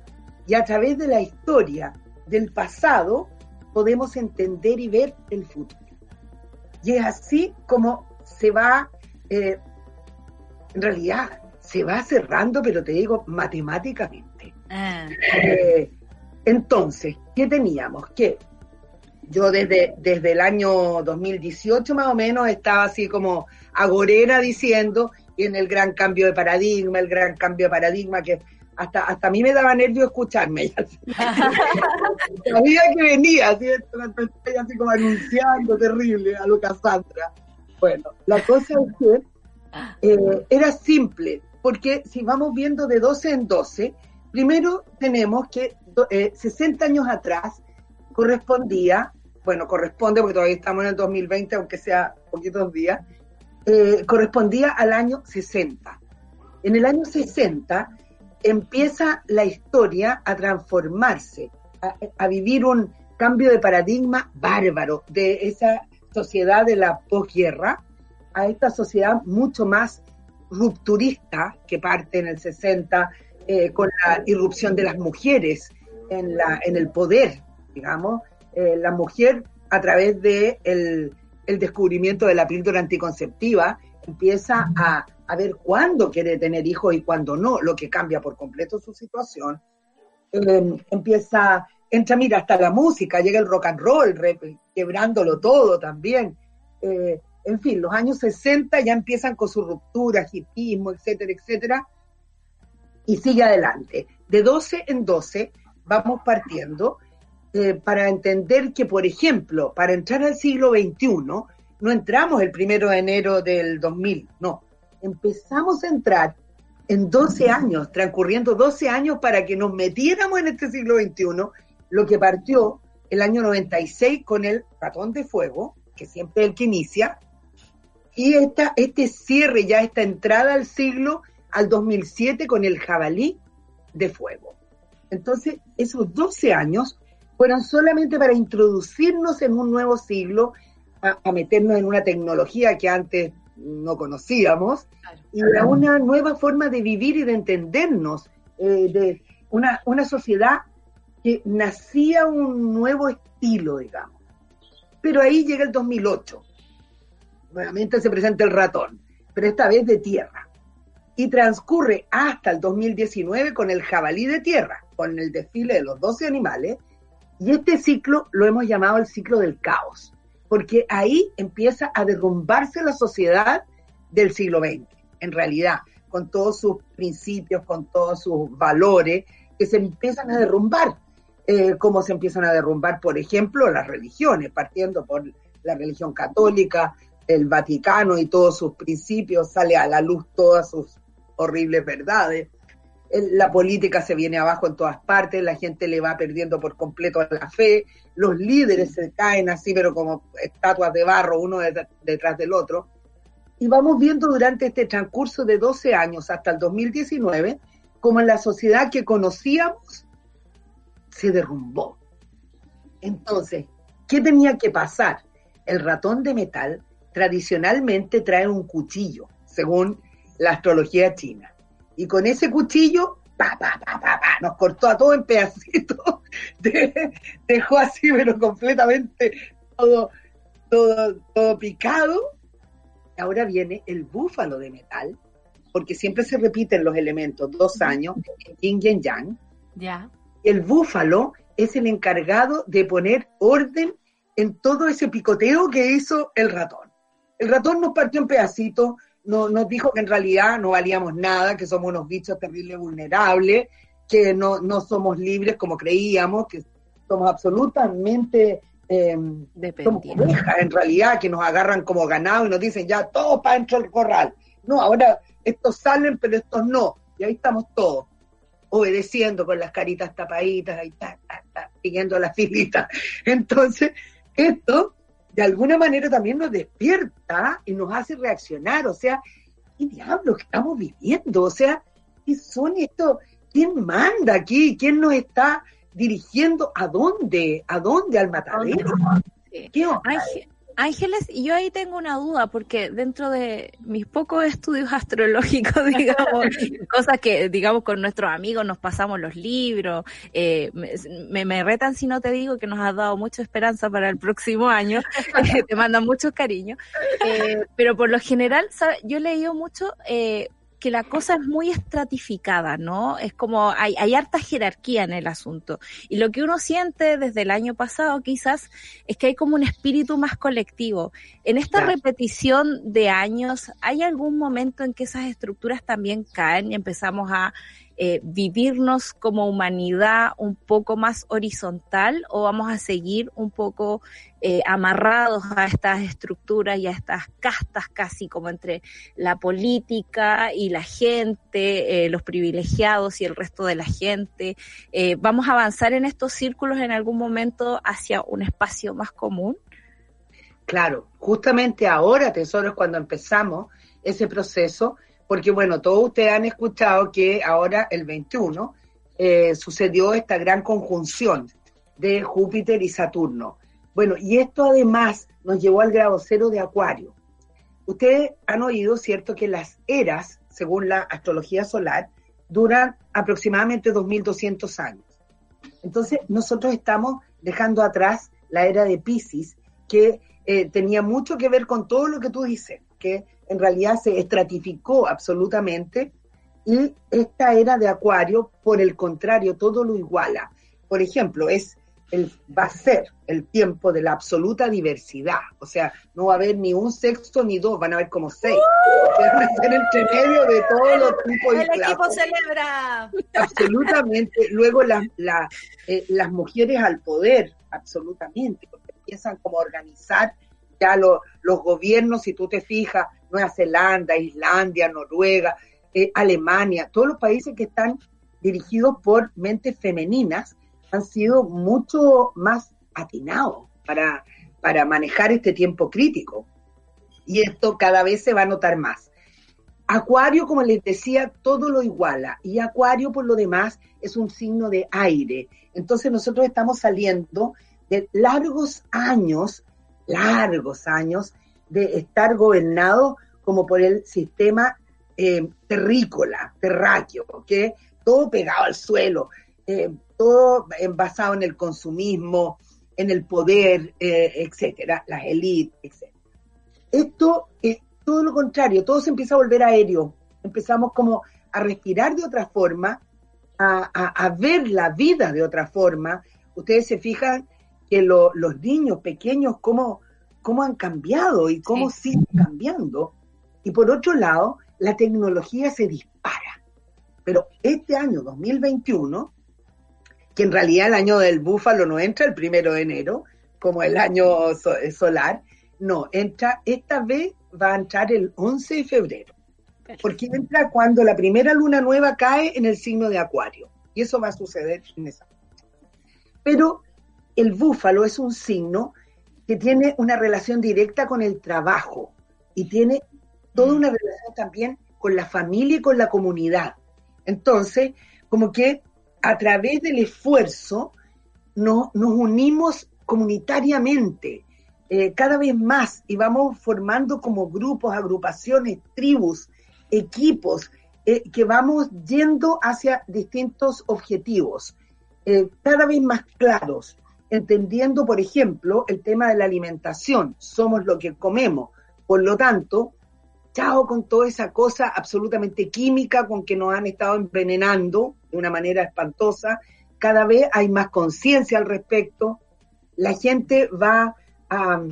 y a través de la historia del pasado podemos entender y ver el futuro. Y es así como se va, eh, en realidad, se va cerrando, pero te digo, matemáticamente. Eh, entonces, ¿qué teníamos? Que yo desde, desde el año 2018 más o menos estaba así como agorera diciendo, y en el gran cambio de paradigma, el gran cambio de paradigma, que hasta, hasta a mí me daba nervio escucharme. Sabía que venía, así, así como anunciando terrible a lo Cassandra. Bueno, la cosa es que eh, era simple, porque si vamos viendo de 12 en 12, primero tenemos que eh, 60 años atrás correspondía, bueno, corresponde porque todavía estamos en el 2020, aunque sea poquitos días, eh, correspondía al año 60. En el año 60 empieza la historia a transformarse, a, vivir un cambio de paradigma bárbaro de esa sociedad de la posguerra a esta sociedad mucho más rupturista que parte en el 60 eh, con la irrupción de las mujeres en, la, en el poder, digamos, eh, la mujer a través de el, el descubrimiento de la píldora anticonceptiva empieza a, a ver cuándo quiere tener hijos y cuándo no, lo que cambia por completo su situación. Eh, empieza, entra, mira, hasta la música, llega el rock and roll, quebrándolo todo también. Eh, en fin, los años 60 ya empiezan con su ruptura, hipismo, etcétera, etcétera, y sigue adelante. De 12 en 12 vamos partiendo eh, para entender que, por ejemplo, para entrar al siglo XXI, no entramos el primero de enero del 2000, no, empezamos a entrar en 12 años, transcurriendo 12 años para que nos metiéramos en este siglo XXI, lo que partió el año 96 con el ratón de fuego, que siempre es el que inicia, y esta, este cierre, ya esta entrada al siglo, al 2007 con el jabalí de fuego. Entonces, esos 12 años fueron solamente para introducirnos en un nuevo siglo, a, a meternos en una tecnología que antes no conocíamos, y a una nueva forma de vivir y de entendernos, eh, de una, una sociedad que nacía un nuevo estilo, digamos. Pero ahí llega el 2008. Nuevamente se presenta el ratón, pero esta vez de tierra. Y transcurre hasta el 2019 con el jabalí de tierra, con el desfile de los 12 animales. Y este ciclo lo hemos llamado el ciclo del caos, porque ahí empieza a derrumbarse la sociedad del siglo XX, en realidad, con todos sus principios, con todos sus valores, que se empiezan a derrumbar, eh, como se empiezan a derrumbar, por ejemplo, las religiones, partiendo por la religión católica, el Vaticano y todos sus principios, sale a la luz todas sus horribles verdades. La política se viene abajo en todas partes, la gente le va perdiendo por completo la fe, los líderes se caen así, pero como estatuas de barro, uno det- detrás del otro. Y vamos viendo durante este transcurso de 12 años hasta el 2019, como en la sociedad que conocíamos se derrumbó. Entonces, ¿qué tenía que pasar? El ratón de metal tradicionalmente trae un cuchillo, según la astrología china. Y con ese cuchillo, pa, pa, pa, pa, pa, nos cortó a todos en pedacitos, de- dejó así, pero completamente todo, todo, todo picado. Ahora viene el búfalo de metal, porque siempre se repiten los elementos, dos años, en yin y en yang. Ya. El búfalo es el encargado de poner orden en todo ese picoteo que hizo el ratón. El ratón nos partió en pedacitos, no- nos dijo que en realidad no valíamos nada, que somos unos bichos terribles vulnerables, que no, no somos libres como creíamos, que somos absolutamente eh, somos ovejas, en realidad, que nos agarran como ganado y nos dicen ya todos para dentro del corral. No, ahora estos salen, pero estos no. Y ahí estamos todos, obedeciendo con las caritas tapaditas, ahí ta, ta, ta, siguiendo la filita. Entonces, esto de alguna manera también nos despierta y nos hace reaccionar. O sea, ¿qué diablos estamos viviendo? O sea, ¿qué son estos? ¿Quién manda aquí? ¿Quién nos está dirigiendo? ¿A dónde? ¿A dónde? ¿Al matadero? ¿Qué onda? Ángeles, y yo ahí tengo una duda, porque dentro de mis pocos estudios astrológicos, digamos, cosas que, digamos, con nuestros amigos nos pasamos los libros, eh, me, me retan si no te digo que nos has dado mucha esperanza para el próximo año, eh, te mandan muchos cariños, eh, pero por lo general, ¿sabe? yo he leído mucho eh, que la cosa es muy estratificada, ¿no? Es como hay, hay harta jerarquía en el asunto. Y lo que uno siente desde el año pasado quizás es que hay como un espíritu más colectivo. En esta Claro. repetición de años, ¿hay algún momento en que esas estructuras también caen y empezamos a eh, vivirnos como humanidad un poco más horizontal o vamos a seguir un poco eh, amarrados a estas estructuras y a estas castas casi como entre la política y la gente, eh, los privilegiados y el resto de la gente? ¿Vamos a avanzar en estos círculos en algún momento hacia un espacio más común? Claro, justamente ahora, Tesoro, es cuando empezamos ese proceso, porque bueno, todos ustedes han escuchado que ahora el 21 eh, sucedió esta gran conjunción de Júpiter y Saturno. Bueno, y esto además nos llevó al grado cero de Acuario. Ustedes han oído, ¿cierto?, que las eras, según la astrología solar, duran aproximadamente 2200 años. Entonces, nosotros estamos dejando atrás la era de Pisces, que eh, tenía mucho que ver con todo lo que tú dices, que en realidad se estratificó absolutamente, y esta era de Acuario, por el contrario, todo lo iguala. Por ejemplo, es el, va a ser el tiempo de la absoluta diversidad. O sea, no va a haber ni un sexto ni dos, van a haber como seis. Van a ser entre medio de todos los tipos y El equipo celebra. absolutamente. Luego las la, eh, las mujeres al poder, absolutamente, porque empiezan como a organizar ya lo- los gobiernos, si tú te fijas, Nueva Zelanda, Islandia, Noruega, eh, Alemania, todos los países que están dirigidos por mentes femeninas han sido mucho más atinados para, para manejar este tiempo crítico. Y esto cada vez se va a notar más. Acuario, como les decía, todo lo iguala. Y Acuario, por lo demás, es un signo de aire. Entonces nosotros estamos saliendo de largos años, largos años, de estar gobernados como por el sistema eh, terrícola, terráqueo, que todo pegado al suelo, eh, todo basado en el consumismo, en el poder, eh, etcétera, las élites, etcétera. Esto es todo lo contrario, todo se empieza a volver aéreo. Empezamos como a respirar de otra forma, a, a- a ver la vida de otra forma. Ustedes se fijan que lo- los niños pequeños, cómo, cómo han cambiado y cómo siguen cambiando. Y por otro lado, la tecnología se dispara. Pero este año 2021, que en realidad el año del búfalo no entra el primero de enero, como el año so- eh, solar, no, entra, esta vez va a entrar el 11 de febrero, porque entra cuando la primera luna nueva cae en el signo de Acuario, y eso va a suceder en esa. Pero el búfalo es un signo que tiene una relación directa con el trabajo y tiene toda una relación también con la familia y con la comunidad. Entonces, como que a través del esfuerzo no- nos unimos comunitariamente eh, cada vez más y vamos formando como grupos, agrupaciones, tribus, equipos, eh, que vamos yendo hacia distintos objetivos, eh, cada vez más claros, entendiendo, por ejemplo, el tema de la alimentación. Somos lo que comemos. Por lo tanto, chao con toda esa cosa absolutamente química con que nos han estado envenenando de una manera espantosa. Cada vez hay más conciencia al respecto. La gente va a,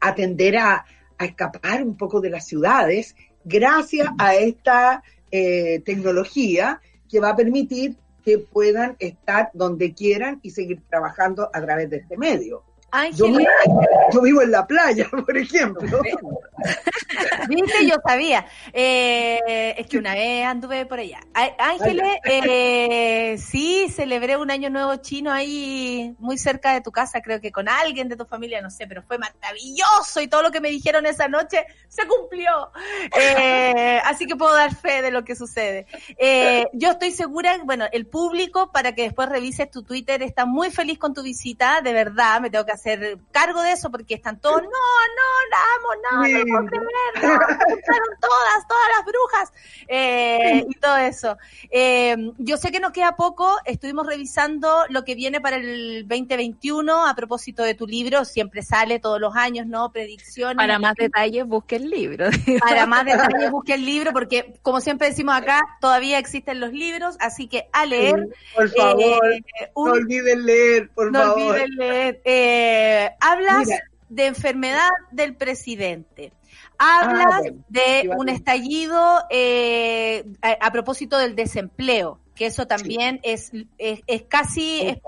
a tender a, a escapar un poco de las ciudades gracias a esta eh, tecnología que va a permitir que puedan estar donde quieran y seguir trabajando a través de este medio. Yo, yo vivo en la playa, por ejemplo. viste, yo sabía. Eh, es que una vez anduve por allá. Ángeles, eh, sí, celebré un año nuevo chino ahí muy cerca de tu casa, creo que con alguien de tu familia, no sé, pero fue maravilloso y todo lo que me dijeron esa noche se cumplió. Eh, así que puedo dar fe de lo que sucede. Eh, yo estoy segura, bueno, el público, para que después revises tu Twitter, está muy feliz con tu visita, de verdad, me tengo que hacer cargo de eso porque están todos, no, no, la amo, no, no puedo creer, no, me todas, todas las brujas, eh, y todo eso. Eh, yo sé que nos queda poco, estuvimos revisando lo que viene para el 2021 a propósito de tu libro, siempre sale todos los años, ¿no? Predicciones. Para más detalles, busque el libro. Para más detalles busque el libro porque, como siempre decimos acá, todavía existen los libros, así que a leer. Por favor, eh, no un- olviden leer, por no favor. olviden leer. Eh, hablas Mira. de enfermedad del presidente. Hablas Ah, bueno, de un estallido eh, a, a propósito del desempleo, que eso también es, es, es casi es-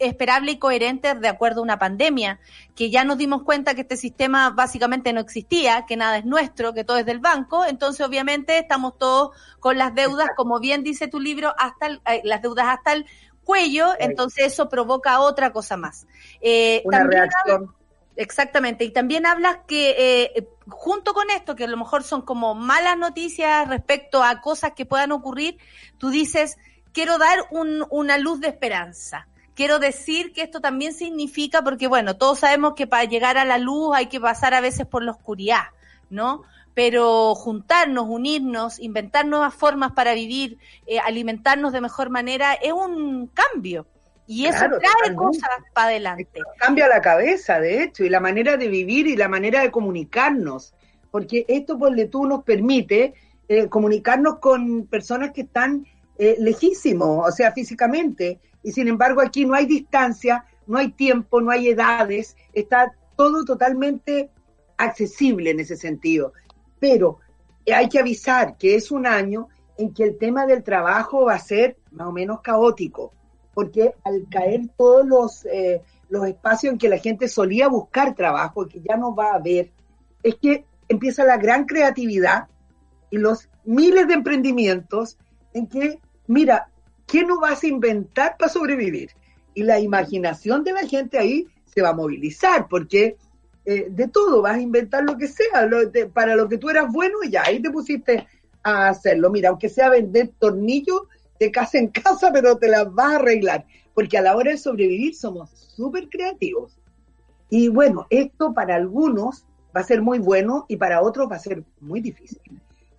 esperable y coherente de acuerdo a una pandemia, que ya nos dimos cuenta que este sistema básicamente no existía, que nada es nuestro, que todo es del banco, entonces obviamente estamos todos con las deudas, como bien dice tu libro, hasta el- eh, las deudas hasta el cuello, entonces eso provoca otra cosa más. Eh, Una también reacción. Exactamente, y también hablas que eh, junto con esto, que a lo mejor son como malas noticias respecto a cosas que puedan ocurrir, tú dices, quiero dar un- una luz de esperanza. Quiero decir que esto también significa, porque bueno, todos sabemos que para llegar a la luz hay que pasar a veces por la oscuridad, ¿no? Pero juntarnos, unirnos, inventar nuevas formas para vivir, eh, alimentarnos de mejor manera, es un cambio. Y eso Claro, trae cosas para adelante. cambia la cabeza, de hecho, y la manera de vivir y la manera de comunicarnos, porque esto, por tú, nos permite eh, comunicarnos con personas que están eh, lejísimos, o sea, físicamente, y sin embargo aquí no hay distancia, no hay tiempo, no hay edades, está todo totalmente accesible en ese sentido. Pero eh, hay que avisar que es un año en que el tema del trabajo va a ser más o menos caótico, porque al caer todos los, eh, los espacios en que la gente solía buscar trabajo y que ya no va a haber, es que empieza la gran creatividad y los miles de emprendimientos en que, mira, ¿qué no vas a inventar para sobrevivir? Y la imaginación de la gente ahí se va a movilizar, porque eh, de todo vas a inventar lo que sea, para lo que tú eras bueno, ya ahí te pusiste a hacerlo. Mira, aunque sea vender tornillos de casa en casa, pero te las vas a arreglar, porque a la hora de sobrevivir somos súper creativos. Y bueno, esto para algunos va a ser muy bueno y para otros va a ser muy difícil.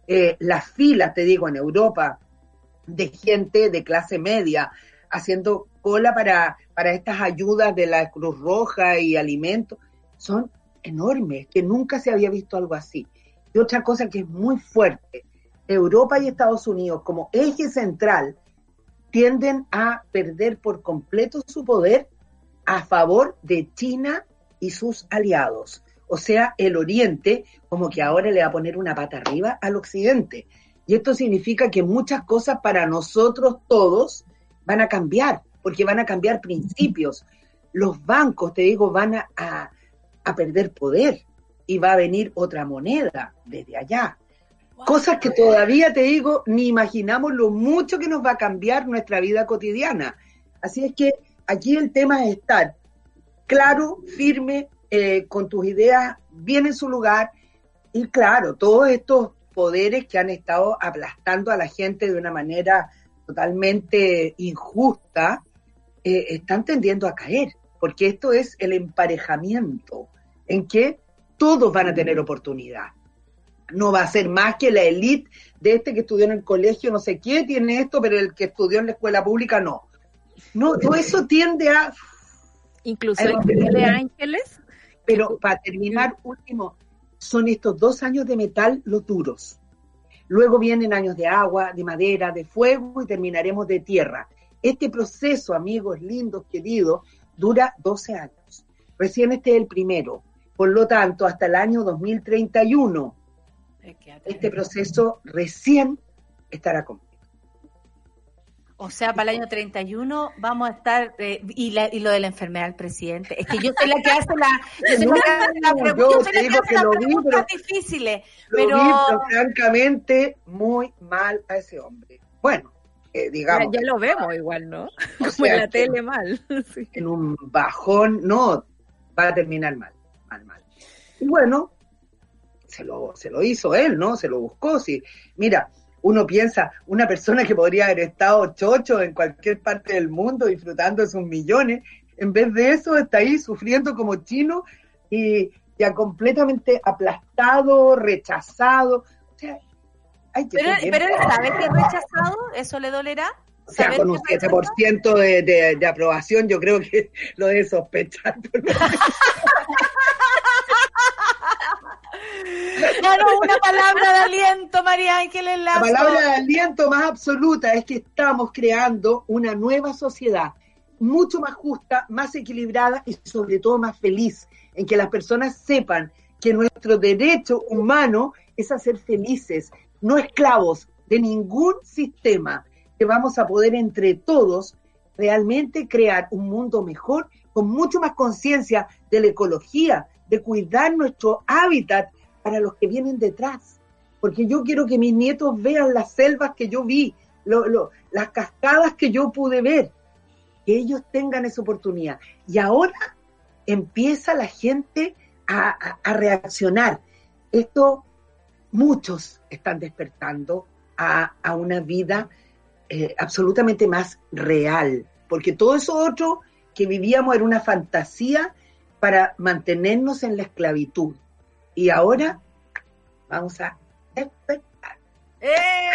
Eh, las filas, te digo, en Europa, de gente de clase media haciendo cola para, para estas ayudas de la Cruz Roja y alimentos, son enormes, que nunca se había visto algo así. Y otra cosa que es muy fuerte, Europa y Estados Unidos como eje central tienden a perder por completo su poder a favor de China y sus aliados. O sea, el Oriente como que ahora le va a poner una pata arriba al Occidente. Y esto significa que muchas cosas para nosotros todos van a cambiar, porque van a cambiar principios. Los bancos, te digo, van a, a- a perder poder y va a venir otra moneda desde allá. Cosas que todavía, te digo, ni imaginamos lo mucho que nos va a cambiar nuestra vida cotidiana. Así es que aquí el tema es estar claro, firme, eh, con tus ideas bien en su lugar y claro, todos estos poderes que han estado aplastando a la gente de una manera totalmente injusta, eh, están tendiendo a caer, porque esto es el emparejamiento en que todos van a tener oportunidad. No va a ser más que la élite de este que estudió en el colegio, no sé qué, tiene esto, pero el que estudió en la escuela pública no. No, todo eso tiende a... Incluso el de Ángeles. Pero para terminar, último, son estos dos años de metal los duros. Luego vienen años de agua, de madera, de fuego y terminaremos de tierra. Este proceso, amigos lindos, queridos, dura 12 años. Recién este es el primero. Por lo tanto, hasta el año 2031, este proceso recién estará completo. O sea, para el año 31 vamos a estar, eh, y, la- y lo de la enfermedad del presidente. Es que yo soy la que hace la, yo soy la que hace las preguntas difíciles. Pero, vi, pero francamente muy mal a ese hombre. Bueno, eh, digamos, ya lo vemos igual, ¿no? Como sea en la tele mal. Sí. en un bajón, no, va a terminar mal, mal, mal. Y bueno, se lo, se lo hizo él, ¿no? Se lo buscó, sí. Mira, uno piensa, una persona que podría haber estado chocho en cualquier parte del mundo disfrutando de sus millones, en vez de eso está ahí sufriendo como chino y ya completamente aplastado, rechazado. O sea, hay que pero, pero él sabe que es rechazado, ¿eso le dolerá? O sea, ¿Saber con un es rechazado? 7% de, de, de aprobación, yo creo que lo debe sospechar. Danos una palabra de aliento, María Ángeles La palabra de aliento más absoluta es que estamos creando una nueva sociedad mucho más justa, más equilibrada y sobre todo más feliz, en que las personas sepan que nuestro derecho humano es a ser felices, no esclavos de ningún sistema, que vamos a poder entre todos realmente crear un mundo mejor, con mucho más conciencia de la ecología, de cuidar nuestro hábitat para los que vienen detrás porque yo quiero que mis nietos vean las selvas que yo vi, las cascadas que yo pude ver, que ellos tengan esa oportunidad. Y ahora empieza la gente a, reaccionar. Esto, muchos están despertando a una vida eh, absolutamente más real, porque todo eso otro que vivíamos era una fantasía para mantenernos en la esclavitud. Y ahora vamos a. ¡Eh!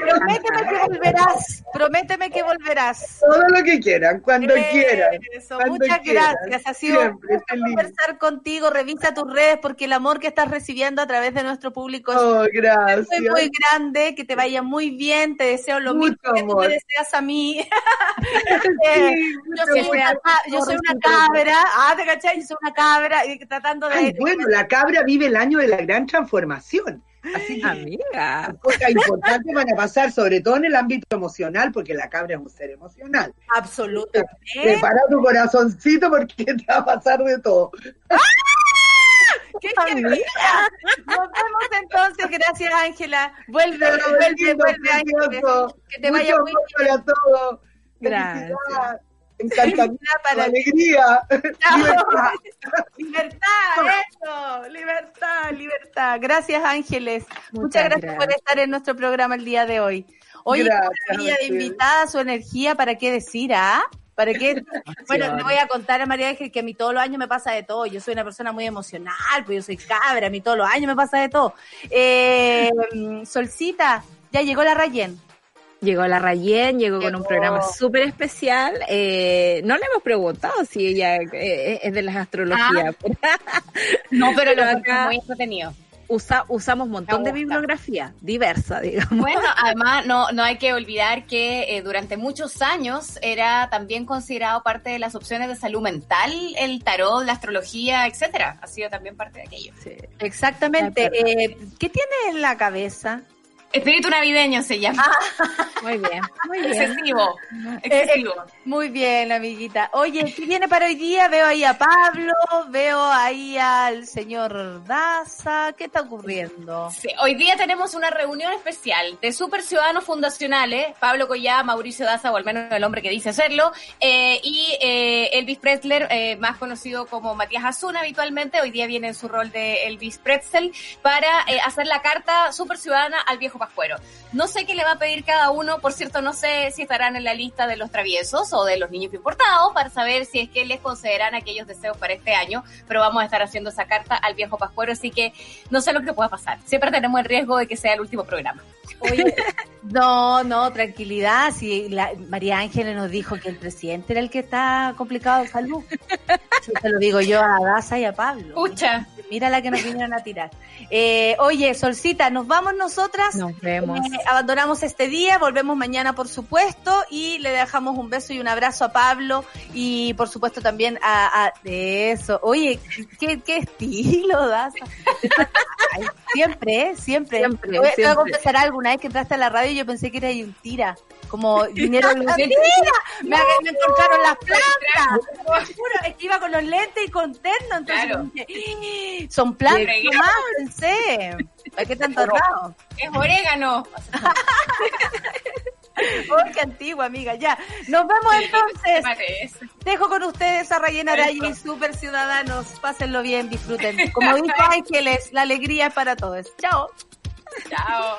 Prométeme que volverás, prométeme que volverás. Todo lo que quieran, cuando quieran. cuando muchas quieran. gracias. Ha sido un Siempre, feliz. conversar contigo. Revisa tus redes porque el amor que estás recibiendo a través de nuestro público es Oh, gracias. muy, muy grande. Que te vaya muy bien. Te deseo lo Mucho mismo que tú me deseas a mí. Eh, yo, soy una, yo soy una cabra. Ah, ¿te cachai? Yo soy una cabra eh, tratando de... Ay, bueno, la cabra vive el año de la gran transformación. Así que Amiga. cosas importantes van a pasar, sobre todo en el ámbito emocional, porque la cabra es un ser emocional. Absolutamente. Prepara tu corazoncito porque te va a pasar de todo. ¡Qué genial! Nos vemos entonces. Gracias, Ángela. Vuelve, vuelve, vuelve, Ángela. Que te Mucho vaya muy bien. para todos. Gracias. Encantamiento, para- alegría. Libertad. Libertad, eso, libertad, libertad. Gracias, Ángeles. Muchas, gracias, por estar en nuestro programa el día de hoy. Hoy Gracias una maravilla a de invitada, su energía, ¿para qué decir, ah? ¿Para qué? Bueno, le voy a contar a María Ángel que a mí todos los años me pasa de todo. Yo soy una persona muy emocional, pues yo soy cabra, a mí todos los años me pasa de todo. Eh, Solcita, ya llegó la Rayen. Llegó la Rayen, llegó, con un programa súper especial. Eh, no le hemos preguntado si ella eh, es de las astrologías. No, pero lo Pero encuentro acá- muy entretenido. Usa, usamos un montón de bibliografía diversa, digamos. Bueno, además no, no hay que olvidar que eh, durante muchos años era también considerado parte de las opciones de salud mental, el tarot, la astrología, etcétera. Ha sido también parte de aquello. Sí. Exactamente. Ah. Eh, ¿Qué tiene en la cabeza? Espíritu navideño se llama. Muy bien, muy bien. Excesivo. Excesivo. Muy bien, amiguita. Oye, ¿qué viene para hoy día? Veo ahí a Pablo, veo ahí al señor Daza. ¿Qué está ocurriendo? Sí, hoy día tenemos una reunión especial de super ciudadanos fundacionales, Pablo Collá, Mauricio Daza, o al menos el hombre que dice hacerlo, eh, y eh, Elvis Pretzler, eh, más conocido como Matías Azuna habitualmente, hoy día viene en su rol de Elvis Pretzel, para eh, hacer la carta super ciudadana al viejo Pascuero. No sé qué le va a pedir cada uno, por cierto, no sé si estarán en la lista de los traviesos o de los niños importados, para saber si es que les concederán aquellos deseos para este año, pero vamos a estar haciendo esa carta al viejo Pascuero, así que no sé lo que pueda pasar. Siempre tenemos el riesgo de que sea el último programa. Oye, no, no, tranquilidad. Si la, María Ángeles nos dijo que el presidente era el que está complicado de salud. Yo te lo digo yo a Daza y a Pablo. Pucha, Mira la que nos vinieron a tirar. Eh, oye, Solcita, nos vamos nosotras. Nos vemos. Eh, abandonamos este día, volvemos mañana, por supuesto, y le dejamos un beso y un abrazo a Pablo y, por supuesto, también a, a- de eso. Oye, qué, qué estilo, Daza. Ay, Siempre, ¿eh? siempre. Siempre, Te voy, te voy a siempre. confesar algo. Una vez que entraste a la radio, yo pensé que era un tira. Como dinero en ¡Mentira! Me, me encontraron las plantas. Juro, es que iba con los lentes y contento. Entonces Claro. dije, "¡Ah! son plantas. ¿Para qué tanto raro? Es orégano. ¡Ay, qué antigua, amiga! Ya. Nos vemos entonces. Dejo con ustedes a Rayena Araya y Super Ciudadanos. Pásenlo bien, disfruten. Como dijo Ángeles, la alegría es para todos. Chao. Chao.